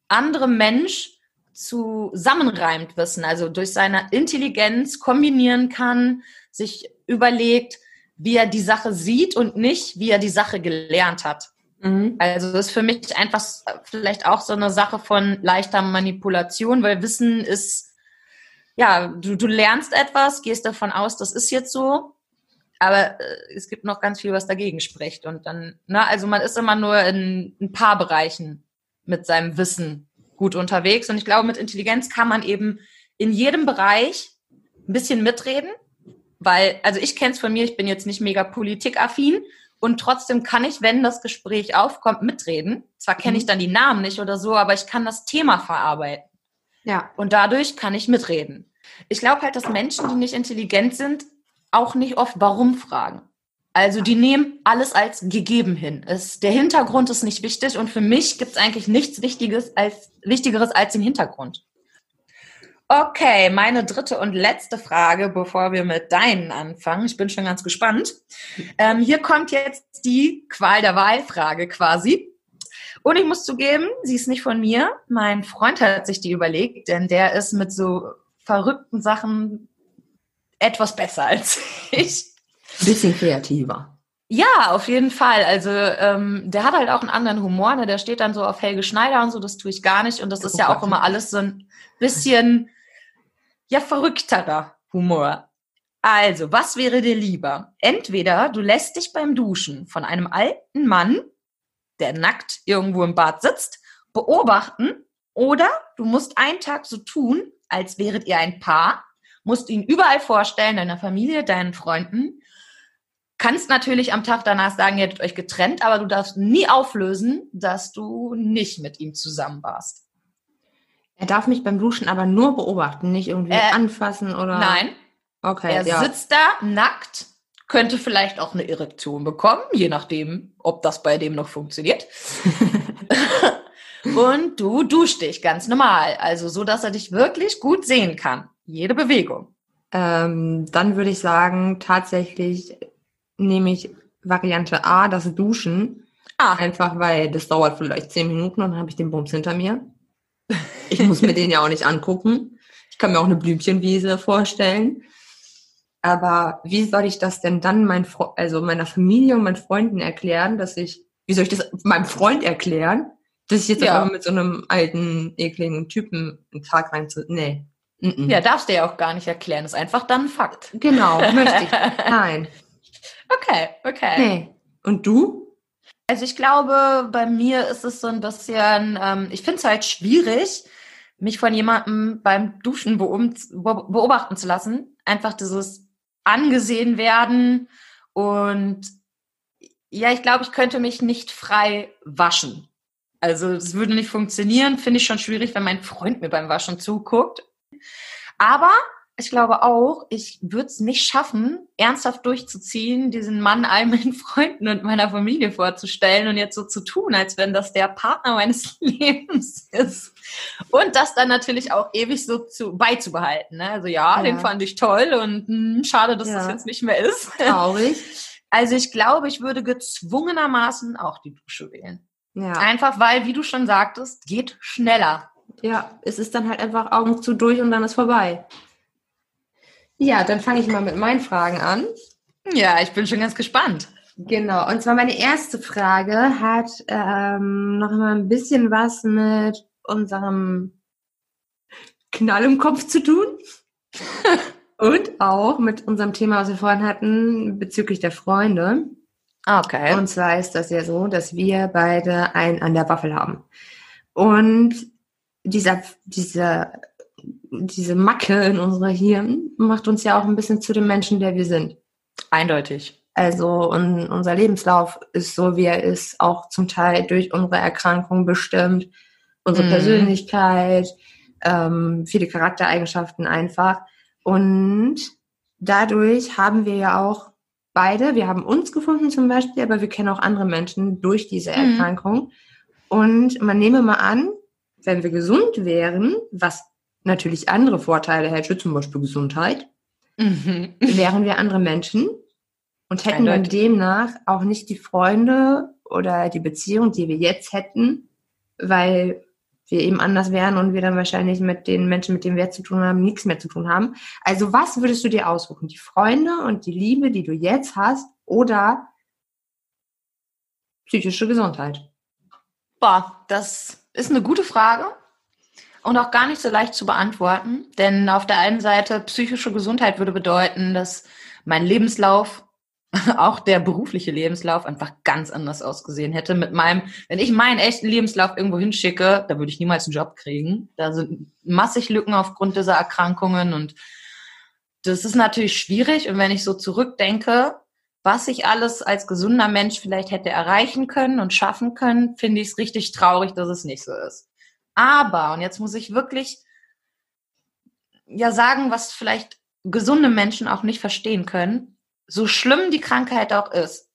andere Mensch zusammenreimt wissen, also durch seine Intelligenz kombinieren kann, sich überlegt, wie er die Sache sieht und nicht, wie er die Sache gelernt hat. Mhm. Also das ist für mich einfach vielleicht auch so eine Sache von leichter Manipulation, weil Wissen ist, ja, du, du lernst etwas, gehst davon aus, das ist jetzt so, aber äh, es gibt noch ganz viel, was dagegen spricht. Und dann, na, also man ist immer nur in ein paar Bereichen mit seinem Wissen gut unterwegs. Und ich glaube, mit Intelligenz kann man eben in jedem Bereich ein bisschen mitreden, weil, also ich kenne es von mir, ich bin jetzt nicht mega politikaffin und trotzdem kann ich, wenn das Gespräch aufkommt, mitreden. Zwar kenne ich mhm. dann die Namen nicht oder so, aber ich kann das Thema verarbeiten. Ja. Und dadurch kann ich mitreden. Ich glaube halt, dass Menschen, die nicht intelligent sind, auch nicht oft warum fragen. Also die nehmen alles als gegeben hin. Es, der Hintergrund ist nicht wichtig und für mich gibt es eigentlich nichts Wichtiges als, Wichtigeres als den Hintergrund. Okay, meine dritte und letzte Frage, bevor wir mit deinen anfangen. Ich bin schon ganz gespannt. Ähm, hier kommt jetzt die Qual der Wahlfrage quasi. Und ich muss zugeben, sie ist nicht von mir. Mein Freund hat sich die überlegt, denn der ist mit so verrückten Sachen etwas besser als [LAUGHS] ich. Bisschen kreativer. Ja, auf jeden Fall. Also ähm, der hat halt auch einen anderen Humor. Ne? Der steht dann so auf Helge Schneider und so. Das tue ich gar nicht. Und das ist ja auch immer alles so ein bisschen ja verrückterer Humor. Also, was wäre dir lieber? Entweder du lässt dich beim Duschen von einem alten Mann, der nackt irgendwo im Bad sitzt, beobachten, oder du musst einen Tag so tun, als wäret ihr ein Paar, musst ihn überall vorstellen, deiner Familie, deinen Freunden, kannst natürlich am Tag danach sagen, ihr hättet euch getrennt, aber du darfst nie auflösen, dass du nicht mit ihm zusammen warst. Er darf mich beim Duschen aber nur beobachten, nicht irgendwie äh, anfassen oder. Nein. Okay. Er ja. sitzt da nackt, könnte vielleicht auch eine Erektion bekommen, je nachdem, ob das bei dem noch funktioniert. [LAUGHS] Und du duschst dich ganz normal, also so, dass er dich wirklich gut sehen kann. Jede Bewegung. Ähm, dann würde ich sagen, tatsächlich nehme ich Variante A, das Duschen. Ah. Einfach weil das dauert vielleicht zehn Minuten und dann habe ich den Bums hinter mir. Ich muss mir den ja auch nicht angucken. Ich kann mir auch eine Blümchenwiese vorstellen. Aber wie soll ich das denn dann mein, also meiner Familie und meinen Freunden erklären, dass ich, wie soll ich das meinem Freund erklären, dass ich jetzt ja. mit so einem alten, ekligen Typen einen Tag rein zu, nee. Mm -mm. Ja, darfst du ja auch gar nicht erklären. Das ist einfach dann ein Fakt. Genau, möchte ich. [LAUGHS] Nein. Okay, okay. Nee. Und du? Also ich glaube, bei mir ist es so ein bisschen, ähm, ich finde es halt schwierig, mich von jemandem beim Duschen beobachten zu lassen. Einfach dieses angesehen werden und ja, ich glaube, ich könnte mich nicht frei waschen. Also das würde nicht funktionieren. Finde ich schon schwierig, wenn mein Freund mir beim Waschen zuguckt. Aber ich glaube auch, ich würde es nicht schaffen, ernsthaft durchzuziehen, diesen Mann all meinen [LAUGHS] Freunden und meiner Familie vorzustellen und jetzt so zu tun, als wenn das der Partner meines [LAUGHS] Lebens ist. Und das dann natürlich auch ewig so zu, beizubehalten. Ne? Also ja, ja, den fand ich toll und mh, hm, schade, dass ja. das jetzt nicht mehr ist. [LAUGHS] Traurig. Also ich glaube, ich würde gezwungenermaßen auch die Dusche wählen. Ja. Einfach weil, wie du schon sagtest, geht schneller. Ja, es ist dann halt einfach Augen zu durch und dann ist vorbei. Ja, dann fange ich mal mit meinen Fragen an. Ja, ich bin schon ganz gespannt. Genau, und zwar meine erste Frage hat ähm, noch immer ein bisschen was mit unserem Knall im Kopf zu tun. [LAUGHS] und auch mit unserem Thema, was wir vorhin hatten, bezüglich der Freunde. Okay. Und zwar ist das ja so, dass wir beide einen an der Waffel haben. Und dieser, dieser diese Macke in unserer Hirn macht uns ja auch ein bisschen zu dem Menschen, der wir sind. Eindeutig. Also und unser Lebenslauf ist so, wie er ist, auch zum Teil durch unsere Erkrankung bestimmt, unsere mm. Persönlichkeit, ähm, viele Charaktereigenschaften einfach. Und dadurch haben wir ja auch beide, wir haben uns gefunden zum Beispiel, aber wir kennen auch andere Menschen durch diese mhm. Erkrankung. Mm. Und man nehme mal an, wenn wir gesund wären, was natürlich andere Vorteile hätte, zum Beispiel Gesundheit, mhm. wären wir andere Menschen. und hätten dann demnach auch nicht die Freunde oder die Beziehung, die wir jetzt hätten, weil wir eben anders wären und wir dann wahrscheinlich mit den Menschen, mit denen wir zu tun haben, nichts mehr zu tun haben. Also was würdest du dir aussuchen? Die Freunde und die Liebe, die du jetzt hast oder psychische Gesundheit? Boah, das ist eine gute Frage und auch gar nicht so leicht zu beantworten. Denn auf der einen Seite psychische Gesundheit würde bedeuten, dass mein Lebenslauf [LAUGHS] auch der berufliche Lebenslauf einfach ganz anders ausgesehen hätte. Mit meinem, wenn ich meinen echten Lebenslauf irgendwo hinschicke, da würde ich niemals einen Job kriegen. Da sind massig Lücken aufgrund dieser Erkrankungen und das ist natürlich schwierig. Und wenn ich so zurückdenke, was ich alles als gesunder Mensch vielleicht hätte erreichen können und schaffen können, finde ich es richtig traurig, dass es nicht so ist. Aber, und jetzt muss ich wirklich ja sagen, was vielleicht gesunde Menschen auch nicht verstehen können, so schlimm die Krankheit auch ist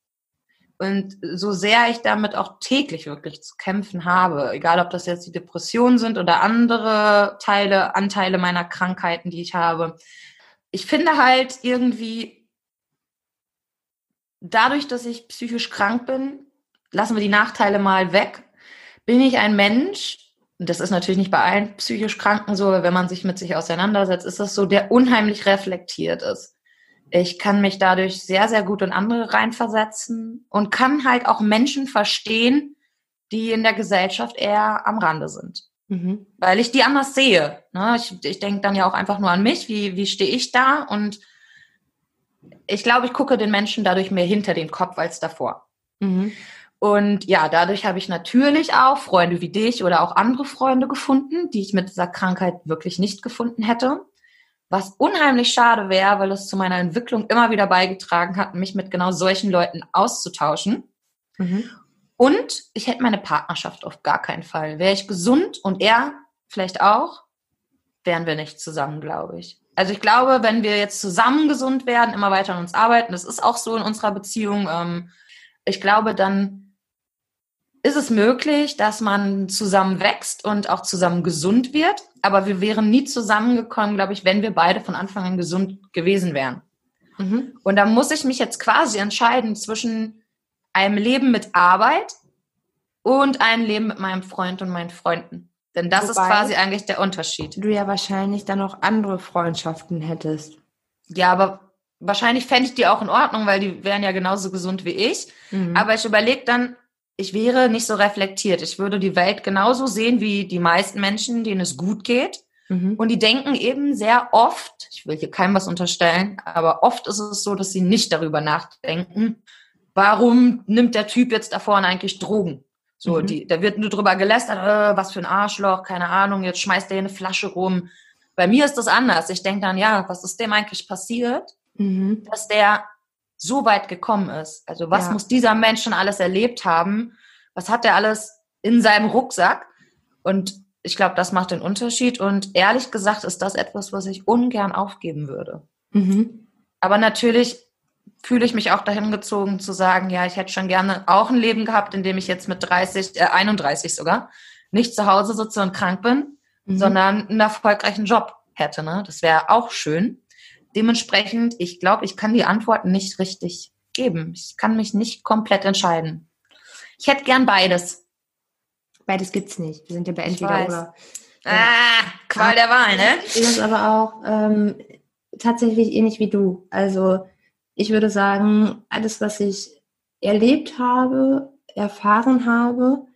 und so sehr ich damit auch täglich wirklich zu kämpfen habe, egal ob das jetzt die Depressionen sind oder andere Teile, Anteile meiner Krankheiten, die ich habe, ich finde halt irgendwie, dadurch, dass ich psychisch krank bin, lassen wir die Nachteile mal weg, bin ich ein Mensch, das ist natürlich nicht bei allen psychisch Kranken so, aber wenn man sich mit sich auseinandersetzt, ist das so, der unheimlich reflektiert ist. Ich kann mich dadurch sehr, sehr gut in andere reinversetzen und kann halt auch Menschen verstehen, die in der Gesellschaft eher am Rande sind. Mhm. Weil ich die anders sehe. Ne? Ich, ich denke dann ja auch einfach nur an mich, wie, wie stehe ich da? Und ich glaube, ich gucke den Menschen dadurch mehr hinter den Kopf als davor. Mhm. Und ja, dadurch habe ich natürlich auch Freunde wie dich oder auch andere Freunde gefunden, die ich mit dieser Krankheit wirklich nicht gefunden hätte was unheimlich schade wäre, weil es zu meiner Entwicklung immer wieder beigetragen hat, mich mit genau solchen Leuten auszutauschen. Mhm. Und ich hätte meine Partnerschaft auf gar keinen Fall. Wäre ich gesund und er vielleicht auch, wären wir nicht zusammen, glaube ich. Also ich glaube, wenn wir jetzt zusammen gesund werden, immer weiter an uns arbeiten, das ist auch so in unserer Beziehung, ähm, ich glaube, dann ist es möglich, dass man zusammen wächst und auch zusammen gesund wird aber wir wären nie zusammengekommen, glaube ich, wenn wir beide von Anfang an gesund gewesen wären. Mhm. Und da muss ich mich jetzt quasi entscheiden zwischen einem Leben mit Arbeit und einem Leben mit meinem Freund und meinen Freunden. Denn das Wobei ist quasi eigentlich der Unterschied. Du ja wahrscheinlich dann auch andere Freundschaften hättest. Ja, aber wahrscheinlich fände ich die auch in Ordnung, weil die wären ja genauso gesund wie ich. Mhm. Aber ich überlege dann, ich wäre nicht so reflektiert. Ich würde die Welt genauso sehen wie die meisten Menschen, denen es gut geht. Mhm. Und die denken eben sehr oft, ich will hier keinem was unterstellen, aber oft ist es so, dass sie nicht darüber nachdenken, warum nimmt der Typ jetzt da vorne eigentlich Drogen? So, mhm. die, da wird nur drüber gelästert, äh, was für ein Arschloch, keine Ahnung, jetzt schmeißt der eine Flasche rum. Bei mir ist das anders. Ich denke dann, ja, was ist dem eigentlich passiert, mhm. dass der so weit gekommen ist. Also was ja. muss dieser Mensch schon alles erlebt haben? Was hat er alles in seinem Rucksack? Und ich glaube, das macht den Unterschied. Und ehrlich gesagt ist das etwas, was ich ungern aufgeben würde. Mhm. Aber natürlich fühle ich mich auch dahin gezogen zu sagen, ja, ich hätte schon gerne auch ein Leben gehabt, in dem ich jetzt mit 30, äh, 31 sogar, nicht zu Hause sitze und krank bin, mhm. sondern einen erfolgreichen Job hätte. Ne? Das wäre auch schön. Dementsprechend, ich glaube, ich kann die Antworten nicht richtig geben. Ich kann mich nicht komplett entscheiden. Ich hätte gern beides. Beides gibt's nicht. Wir sind ja bei entweder oder. Ah, Qual der Wahl, ne? Ich ist aber auch ähm, tatsächlich ähnlich wie du. Also ich würde sagen, alles, was ich erlebt habe, erfahren habe,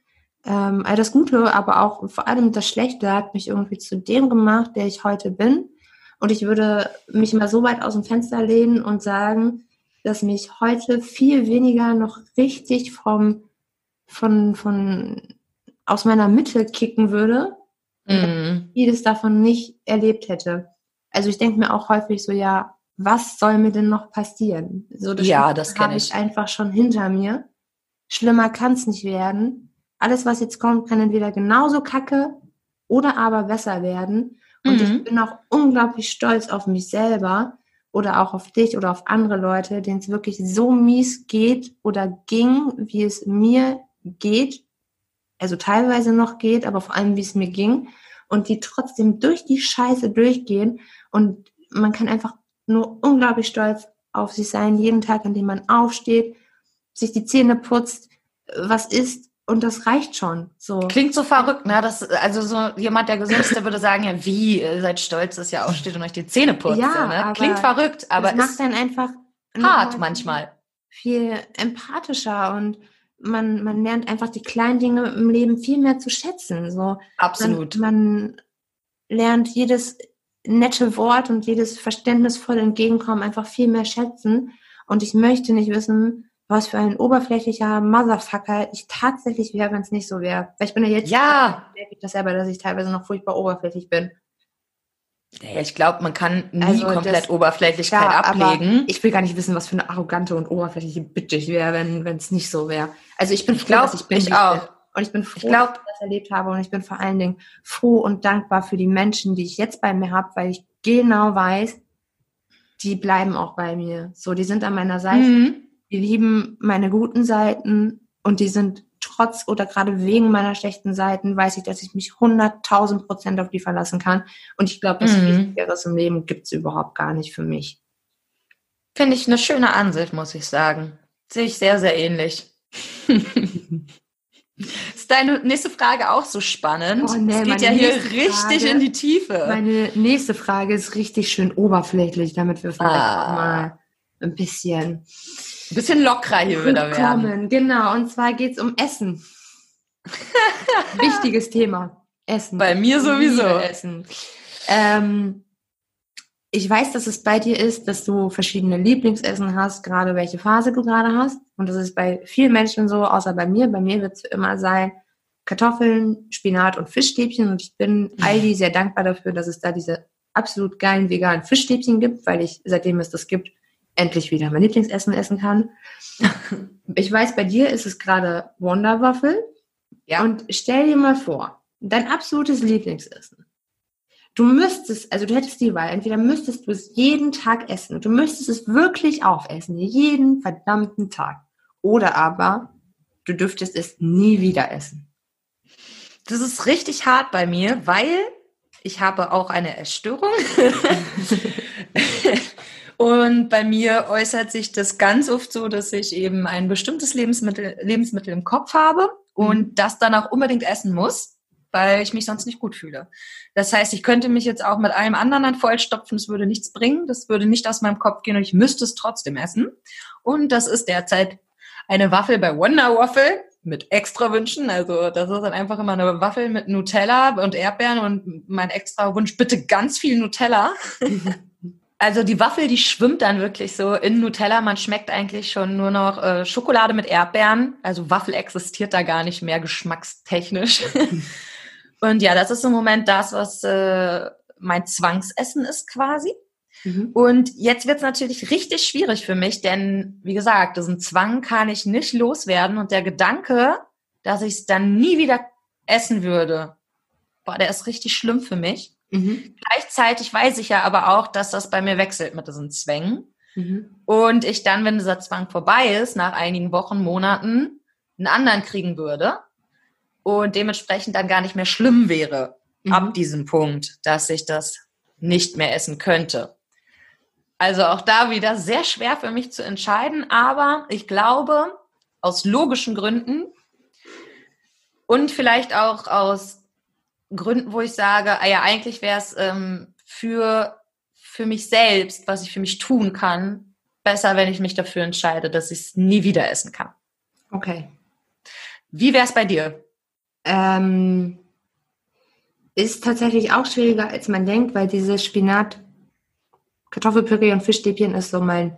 ähm, all das Gute, aber auch vor allem das Schlechte hat mich irgendwie zu dem gemacht, der ich heute bin. Und ich würde mich mal so weit aus dem Fenster lehnen und sagen, dass mich heute viel weniger noch richtig vom, von, von, aus meiner Mitte kicken würde, mhm. vieles davon nicht erlebt hätte. Also ich denke mir auch häufig so, ja, was soll mir denn noch passieren? So, das ja, das habe ich. ich einfach schon hinter mir. Schlimmer kann es nicht werden. Alles, was jetzt kommt, kann entweder genauso kacke oder aber besser werden. Und mhm. ich bin auch unglaublich stolz auf mich selber oder auch auf dich oder auf andere Leute, denen es wirklich so mies geht oder ging, wie es mir geht. Also teilweise noch geht, aber vor allem, wie es mir ging. Und die trotzdem durch die Scheiße durchgehen. Und man kann einfach nur unglaublich stolz auf sich sein, jeden Tag, an dem man aufsteht, sich die Zähne putzt, was isst und das reicht schon. So. Klingt so verrückt, ne? Das, also so jemand, der gesund ist, der würde sagen, ja, wie, ihr seid stolz, dass ihr aufsteht und euch die Zähne putzt. Ja, ne? Klingt verrückt, aber das macht dann einfach hart manchmal. viel empathischer und man, man lernt einfach die kleinen Dinge im Leben viel mehr zu schätzen. So. Absolut. Man, man lernt jedes nette Wort und jedes verständnisvolle Entgegenkommen einfach viel mehr schätzen. Und ich möchte nicht wissen, was für ein oberflächlicher Motherfucker ich tatsächlich wäre, wenn es nicht so wäre. Weil ich bin ja jetzt Ja. merke ich das selber, dass ich teilweise noch furchtbar oberflächlich bin. Ja, ich glaube, man kann nie Also komplett das- Oberflächlichkeit Ja, ablegen. Ich will gar nicht wissen, was für eine arrogante und oberflächliche Bitch ich wäre, wenn es nicht so wäre. Also ich bin Ich froh, glaub, dass ich bin. ich auch. bin. Und ich bin froh, Ich glaub- dass ich das erlebt habe. Und ich bin vor allen Dingen froh und dankbar für die Menschen, die ich jetzt bei mir habe, weil ich genau weiß, die bleiben auch bei mir. So, die sind an meiner Seite. Mhm. Die lieben meine guten Seiten und die sind trotz oder gerade wegen meiner schlechten Seiten, weiß ich, dass ich mich 100.000 Prozent auf die verlassen kann. Und ich glaube, das Mhm. Wichtigeres im Leben gibt's überhaupt gar nicht für mich. Finde ich eine schöne Ansicht, muss ich sagen. Sehe ich sehr, sehr ähnlich. [LAUGHS] Ist deine nächste Frage auch so spannend? Oh, nee, es geht ja hier richtig Frage- in die Tiefe. Meine nächste Frage ist richtig schön oberflächlich, damit wir vielleicht Ah. auch mal ein bisschen bisschen lockerer hier wieder werden. Genau, und zwar geht's um Essen. [LAUGHS] Wichtiges Thema. Essen. Bei mir sowieso. Essen. Ähm, ich weiß, dass es bei dir ist, dass du verschiedene Lieblingsessen hast, gerade welche Phase du gerade hast. Und das ist bei vielen Menschen so, außer bei mir. Bei mir wird es immer sein, Kartoffeln, Spinat und Fischstäbchen. Und ich bin Aldi sehr dankbar dafür, dass es da diese absolut geilen veganen Fischstäbchen gibt, weil ich, seitdem es das gibt, endlich wieder mein Lieblingsessen essen kann. [LAUGHS] Ich weiß, bei dir ist es gerade Wonderwaffel. Ja. Und stell dir mal vor, dein absolutes Lieblingsessen. Du müsstest, also du hättest die Wahl, entweder müsstest du es jeden Tag essen, du müsstest es wirklich aufessen, jeden verdammten Tag. Oder aber du dürftest es nie wieder essen. Das ist richtig hart bei mir, weil ich habe auch eine Essstörung. [LAUGHS] [LAUGHS] Und bei mir äußert sich das ganz oft so, dass ich eben ein bestimmtes Lebensmittel, Lebensmittel im Kopf habe und das dann auch unbedingt essen muss, weil ich mich sonst nicht gut fühle. Das heißt, ich könnte mich jetzt auch mit allem anderen dann vollstopfen, es würde nichts bringen, das würde nicht aus meinem Kopf gehen und ich müsste es trotzdem essen. Und das ist derzeit eine Waffel bei Wonder Waffel mit extra Wünschen. Also das ist dann einfach immer eine Waffel mit Nutella und Erdbeeren und mein extra Wunsch, bitte ganz viel Nutella. [LAUGHS] Also die Waffel, die schwimmt dann wirklich so in Nutella. Man schmeckt eigentlich schon nur noch äh, Schokolade mit Erdbeeren. Also Waffel existiert da gar nicht mehr geschmackstechnisch. [LAUGHS] und ja, das ist im Moment das, was äh, mein Zwangsessen ist quasi. Mhm. Und jetzt wird es natürlich richtig schwierig für mich, denn wie gesagt, diesen Zwang kann ich nicht loswerden und der Gedanke, dass ich es dann nie wieder essen würde, boah, der ist richtig schlimm für mich. Mhm. Gleichzeitig weiß ich ja aber auch, dass das bei mir wechselt mit diesen Zwängen Mhm. und ich dann, wenn dieser Zwang vorbei ist, nach einigen Wochen, Monaten, einen anderen kriegen würde und dementsprechend dann gar nicht mehr schlimm wäre Mhm. ab diesem Punkt, dass ich das nicht mehr essen könnte. Also auch da wieder sehr schwer für mich zu entscheiden, aber ich glaube, aus logischen Gründen und vielleicht auch aus Gründen, wo ich sage, ah ja, eigentlich wäre es ähm, für, für mich selbst, was ich für mich tun kann, besser, wenn ich mich dafür entscheide, dass ich es nie wieder essen kann. Okay. Wie wäre es bei dir? Ähm, ist tatsächlich auch schwieriger, als man denkt, weil dieses Spinat, Kartoffelpüree und Fischstäbchen ist so mein,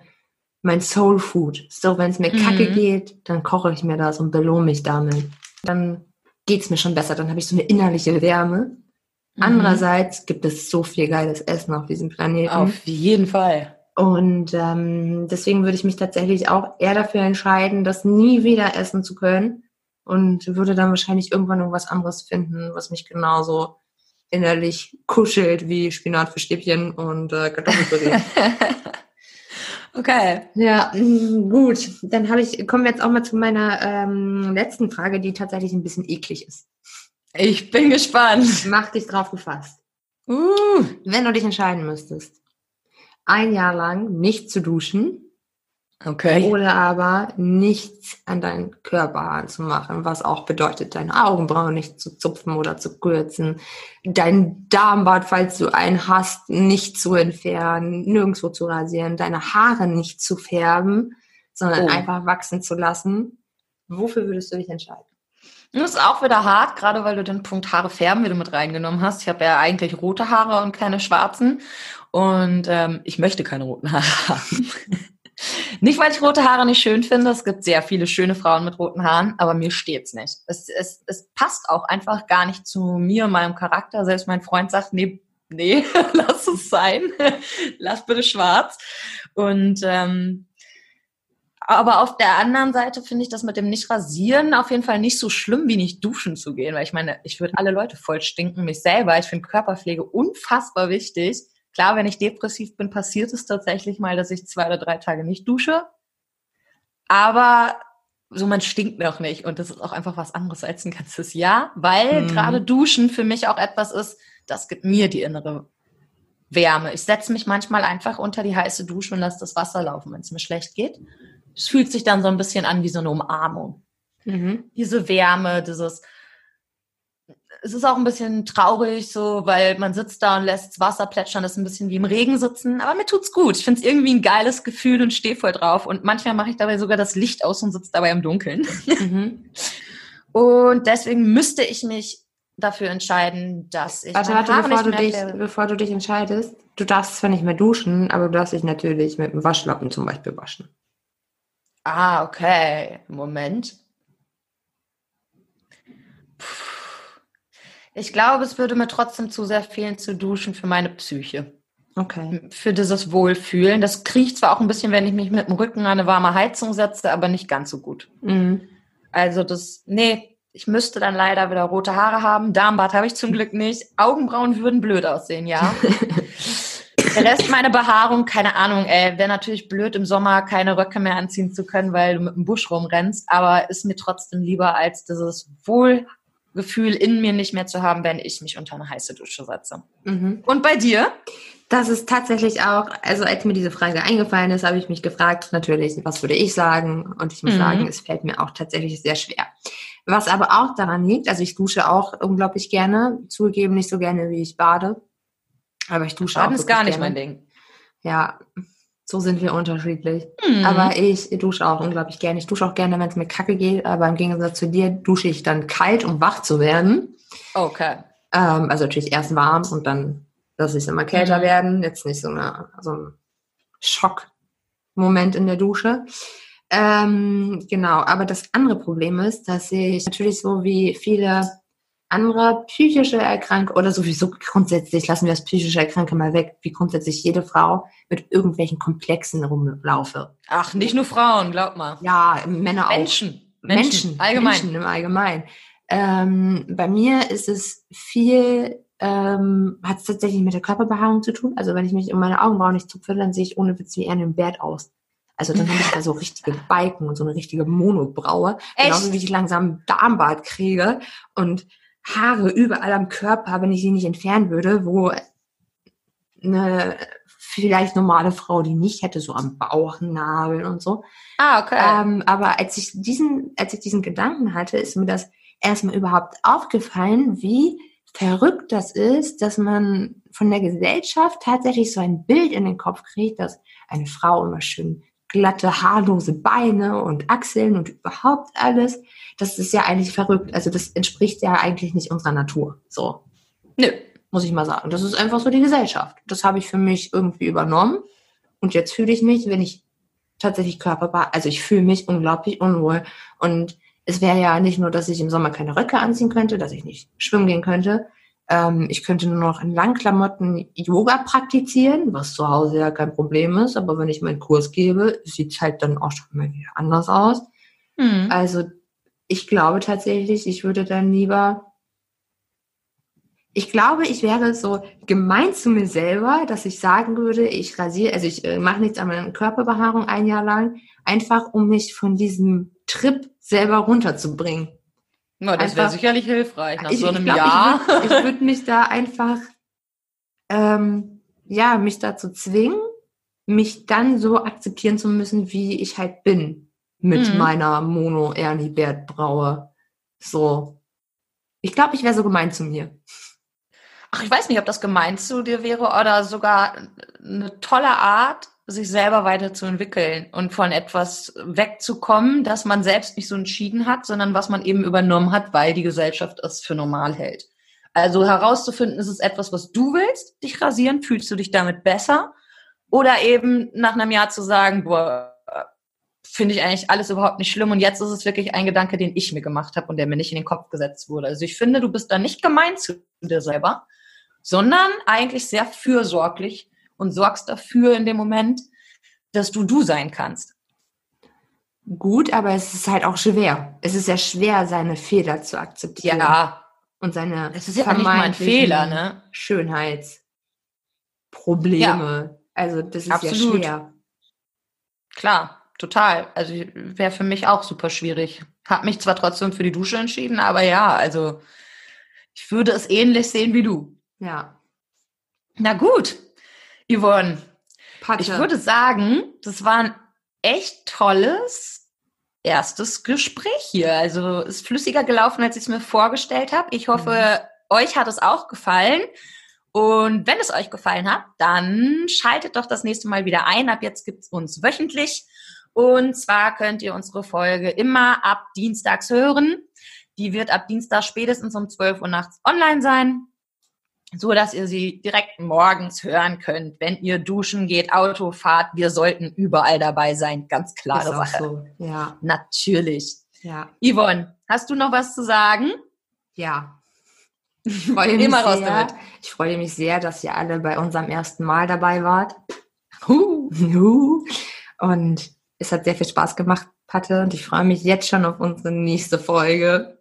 mein Soul Food. So, wenn es mir Mhm. kacke geht, dann koche ich mir das und belohne mich damit. Dann geht's mir schon besser, dann habe ich so eine innerliche Wärme. Andererseits gibt es so viel geiles Essen auf diesem Planeten. Auf jeden Fall. Und ähm, deswegen würde ich mich tatsächlich auch eher dafür entscheiden, das nie wieder essen zu können. Und würde dann wahrscheinlich irgendwann irgendwas anderes finden, was mich genauso innerlich kuschelt wie Spinat für Stäbchen und äh, Kartoffelpüree. [LAUGHS] okay. ja, mm, gut. Dann habe ich, kommen wir jetzt auch mal zu meiner ähm, letzten Frage, die tatsächlich ein bisschen eklig ist. Ich bin gespannt. Mach dich drauf gefasst. Uh. Wenn du dich entscheiden müsstest, ein Jahr lang nicht zu duschen Okay. Oder aber nichts an deinen Körperhaaren zu machen, was auch bedeutet, deine Augenbrauen nicht zu zupfen oder zu kürzen, dein Darmbad, falls du einen hast, nicht zu entfernen, nirgendwo zu rasieren, deine Haare nicht zu färben, sondern Oh. einfach wachsen zu lassen. Wofür würdest du dich entscheiden? Das ist auch wieder hart, gerade weil du den Punkt Haare färben wieder mit reingenommen hast. Ich habe ja eigentlich rote Haare und keine schwarzen. Und ähm, ich möchte keine roten Haare haben. [LAUGHS] nicht, weil ich rote Haare nicht schön finde. Es gibt sehr viele schöne Frauen mit roten Haaren, aber mir steht's nicht. Es, es, es passt auch einfach gar nicht zu mir meinem Charakter. Selbst mein Freund sagt, nee, nee, [LAUGHS] lass es sein. [LAUGHS] lass bitte schwarz. Und ähm, aber auf der anderen Seite finde ich das mit dem Nicht-Rasieren auf jeden Fall nicht so schlimm, wie nicht duschen zu gehen, weil ich meine, ich würde alle Leute voll stinken, mich selber. Ich finde Körperpflege unfassbar wichtig. Klar, wenn ich depressiv bin, passiert es tatsächlich mal, dass ich zwei oder drei Tage nicht dusche. Aber so man stinkt noch nicht und das ist auch einfach was anderes als ein ganzes Jahr, weil Mhm. gerade Duschen für mich auch etwas ist, das gibt mir die innere Wärme. Ich setze mich manchmal einfach unter die heiße Dusche und lasse das Wasser laufen, wenn es mir schlecht geht. Es fühlt sich dann so ein bisschen an wie so eine Umarmung. Mhm. Diese Wärme, dieses. Es ist auch ein bisschen traurig, so, weil man sitzt da und lässt Wasser plätschern, das ist ein bisschen wie im Regen sitzen, aber mir tut's gut. Ich finde es irgendwie ein geiles Gefühl und stehe voll drauf. Und manchmal mache ich dabei sogar das Licht aus und sitze dabei im Dunkeln. Mhm. [LAUGHS] Und deswegen müsste ich mich dafür entscheiden, dass ich Warte, warte, bevor du, dich, bevor du dich entscheidest. Du darfst zwar nicht mehr duschen, aber du darfst dich natürlich mit dem Waschlappen zum Beispiel waschen. Ah, okay. Moment. Ich glaube, es würde mir trotzdem zu sehr fehlen zu duschen für meine Psyche. Okay. Für dieses Wohlfühlen. Das kriege ich zwar auch ein bisschen, wenn ich mich mit dem Rücken an eine warme Heizung setze, aber nicht ganz so gut. Mhm. Also das, nee, ich müsste dann leider wieder rote Haare haben. Darmbad habe ich zum Glück nicht. Augenbrauen würden blöd aussehen, ja. [LAUGHS] Der Rest meiner Behaarung, keine Ahnung, ey, wäre natürlich blöd im Sommer keine Röcke mehr anziehen zu können, weil du mit dem Busch rumrennst, aber ist mir trotzdem lieber als dieses Wohlgefühl in mir nicht mehr zu haben, wenn ich mich unter eine heiße Dusche setze. Mhm. Und bei dir? Das ist tatsächlich auch, also als mir diese Frage eingefallen ist, habe ich mich gefragt, natürlich, was würde ich sagen? Und ich muss Mhm. sagen, es fällt mir auch tatsächlich sehr schwer. Was aber auch daran liegt, also ich dusche auch unglaublich gerne, zugegeben nicht so gerne, wie ich bade. Aber ich dusche auch. Baden ist gar nicht gerne. mein Ding. Ja, so sind wir unterschiedlich. Mhm. Aber ich dusche auch unglaublich gerne. Ich dusche auch gerne, wenn es mir kacke geht, aber im Gegensatz zu dir dusche ich dann kalt, um wach zu werden. okay. Ähm, also natürlich erst warm und dann lasse ich es immer kälter Mhm. werden. Jetzt nicht so, eine, so ein Schockmoment in der Dusche. Ähm, genau, aber das andere Problem ist, dass ich natürlich so wie viele andere psychische Erkrankungen oder sowieso grundsätzlich, lassen wir das psychische Erkrankung mal weg, wie grundsätzlich jede Frau mit irgendwelchen Komplexen rumlaufe. Ach, nicht nur Frauen, glaub mal. Ja, Männer auch. Menschen. Menschen. Menschen, Allgemein. Menschen im Allgemeinen. Ähm, bei mir ist es viel, ähm, hat es tatsächlich mit der Körperbehaarung zu tun. Also wenn ich mich um meine Augenbrauen nicht zupfe, dann sehe ich ohne Witz wie Ernie im Bert aus. Also dann habe ich da so [LAUGHS] richtige Balken und so eine richtige Monobraue. Echt? Genauso wie ich langsam einen Darmbart kriege und Haare überall am Körper, wenn ich sie nicht entfernen würde, wo eine vielleicht normale Frau die nicht hätte, so am Bauchnabel und so. Ah, okay. Ähm, aber als ich diesen, als ich diesen Gedanken hatte, ist mir das erstmal überhaupt aufgefallen, wie verrückt das ist, dass man von der Gesellschaft tatsächlich so ein Bild in den Kopf kriegt, dass eine Frau immer schön glatte, haarlose Beine und Achseln und überhaupt alles. Das ist ja eigentlich verrückt. Also das entspricht ja eigentlich nicht unserer Natur. So Nö. muss ich mal sagen. Das ist einfach so die Gesellschaft. Das habe ich für mich irgendwie übernommen. Und jetzt fühle ich mich, wenn ich tatsächlich körperbar, also ich fühle mich unglaublich unwohl. Und es wäre ja nicht nur, dass ich im Sommer keine Röcke anziehen könnte, dass ich nicht schwimmen gehen könnte. Ähm, ich könnte nur noch in Langklamotten Yoga praktizieren, was zu Hause ja kein Problem ist. Aber wenn ich meinen Kurs gebe, sieht es halt dann auch schon mal wieder anders aus. Hm. Also ich glaube tatsächlich, ich würde dann lieber. Ich glaube, ich wäre so gemein zu mir selber, dass ich sagen würde, ich rasiere, also ich äh, mache nichts an meiner Körperbehaarung ein Jahr lang, einfach um mich von diesem Trip selber runterzubringen. Na, das wäre sicherlich hilfreich nach ich, so einem ich glaub, Jahr. Ich würde würd mich da einfach, ähm, ja, mich dazu zwingen, mich dann so akzeptieren zu müssen, wie ich halt bin. Mit Mhm. meiner Mono Ernie Bert Braue. So. Ich glaube, ich wäre so gemein zu mir. Ach, ich weiß nicht, ob das gemeint zu dir wäre oder sogar eine tolle Art, sich selber weiterzuentwickeln und von etwas wegzukommen, das man selbst nicht so entschieden hat, sondern was man eben übernommen hat, weil die Gesellschaft es für normal hält. Also herauszufinden, ist es etwas, was du willst, dich rasieren, fühlst du dich damit besser? Oder eben nach einem Jahr zu sagen, boah, finde ich eigentlich alles überhaupt nicht schlimm und jetzt ist es wirklich ein Gedanke, den ich mir gemacht habe und der mir nicht in den Kopf gesetzt wurde. Also ich finde, du bist da nicht gemein zu dir selber, sondern eigentlich sehr fürsorglich und sorgst dafür in dem Moment, dass du du sein kannst. Gut, aber es ist halt auch schwer. Es ist ja schwer, seine Fehler zu akzeptieren. Ja, Und seine es ist ja nicht mal ein Fehler, ne? Schönheitsprobleme. Also das ist Absolut. ja schwer. Klar, total. Also wäre für mich auch super schwierig. Hab mich zwar trotzdem für die Dusche entschieden, aber ja, also ich würde es ähnlich sehen wie du. Ja. Na gut, Yvonne, Patte. ich würde sagen, das war ein echt tolles erstes Gespräch hier. Also ist flüssiger gelaufen, als ich es mir vorgestellt habe. Ich hoffe, euch hat es auch gefallen. Und wenn es euch gefallen hat, dann schaltet doch das nächste Mal wieder ein. Ab jetzt gibt's uns wöchentlich. Und zwar könnt ihr unsere Folge immer ab Dienstags hören. Die wird ab Dienstag spätestens um 12 Uhr nachts online sein, so dass ihr sie direkt morgens hören könnt, wenn ihr duschen geht, Auto fahrt. Wir sollten überall dabei sein. Ganz klare ist auch Sache. so. Ja. Natürlich. Ja. Yvonne, hast du noch was zu sagen? Ja. Ich [LAUGHS] freue mich sehr. Ich freue mich sehr, dass ihr alle bei unserem ersten Mal dabei wart. [LAUGHS] Und es hat sehr viel Spaß gemacht, Patte. Und ich freue mich jetzt schon auf unsere nächste Folge.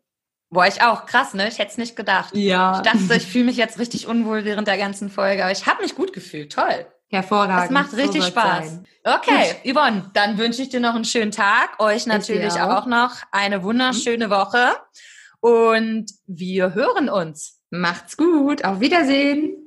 Boah, ich auch. Krass, ne? Ich hätte es nicht gedacht. Ja. Ich dachte, ich fühle mich jetzt richtig unwohl während der ganzen Folge, aber ich habe mich gut gefühlt. Toll. Hervorragend. Das macht So richtig soll's Spaß. sein. Okay, Yvonne, dann wünsche ich dir noch einen schönen Tag, euch natürlich auch. auch noch eine wunderschöne Woche und wir hören uns. Macht's gut. Auf Wiedersehen.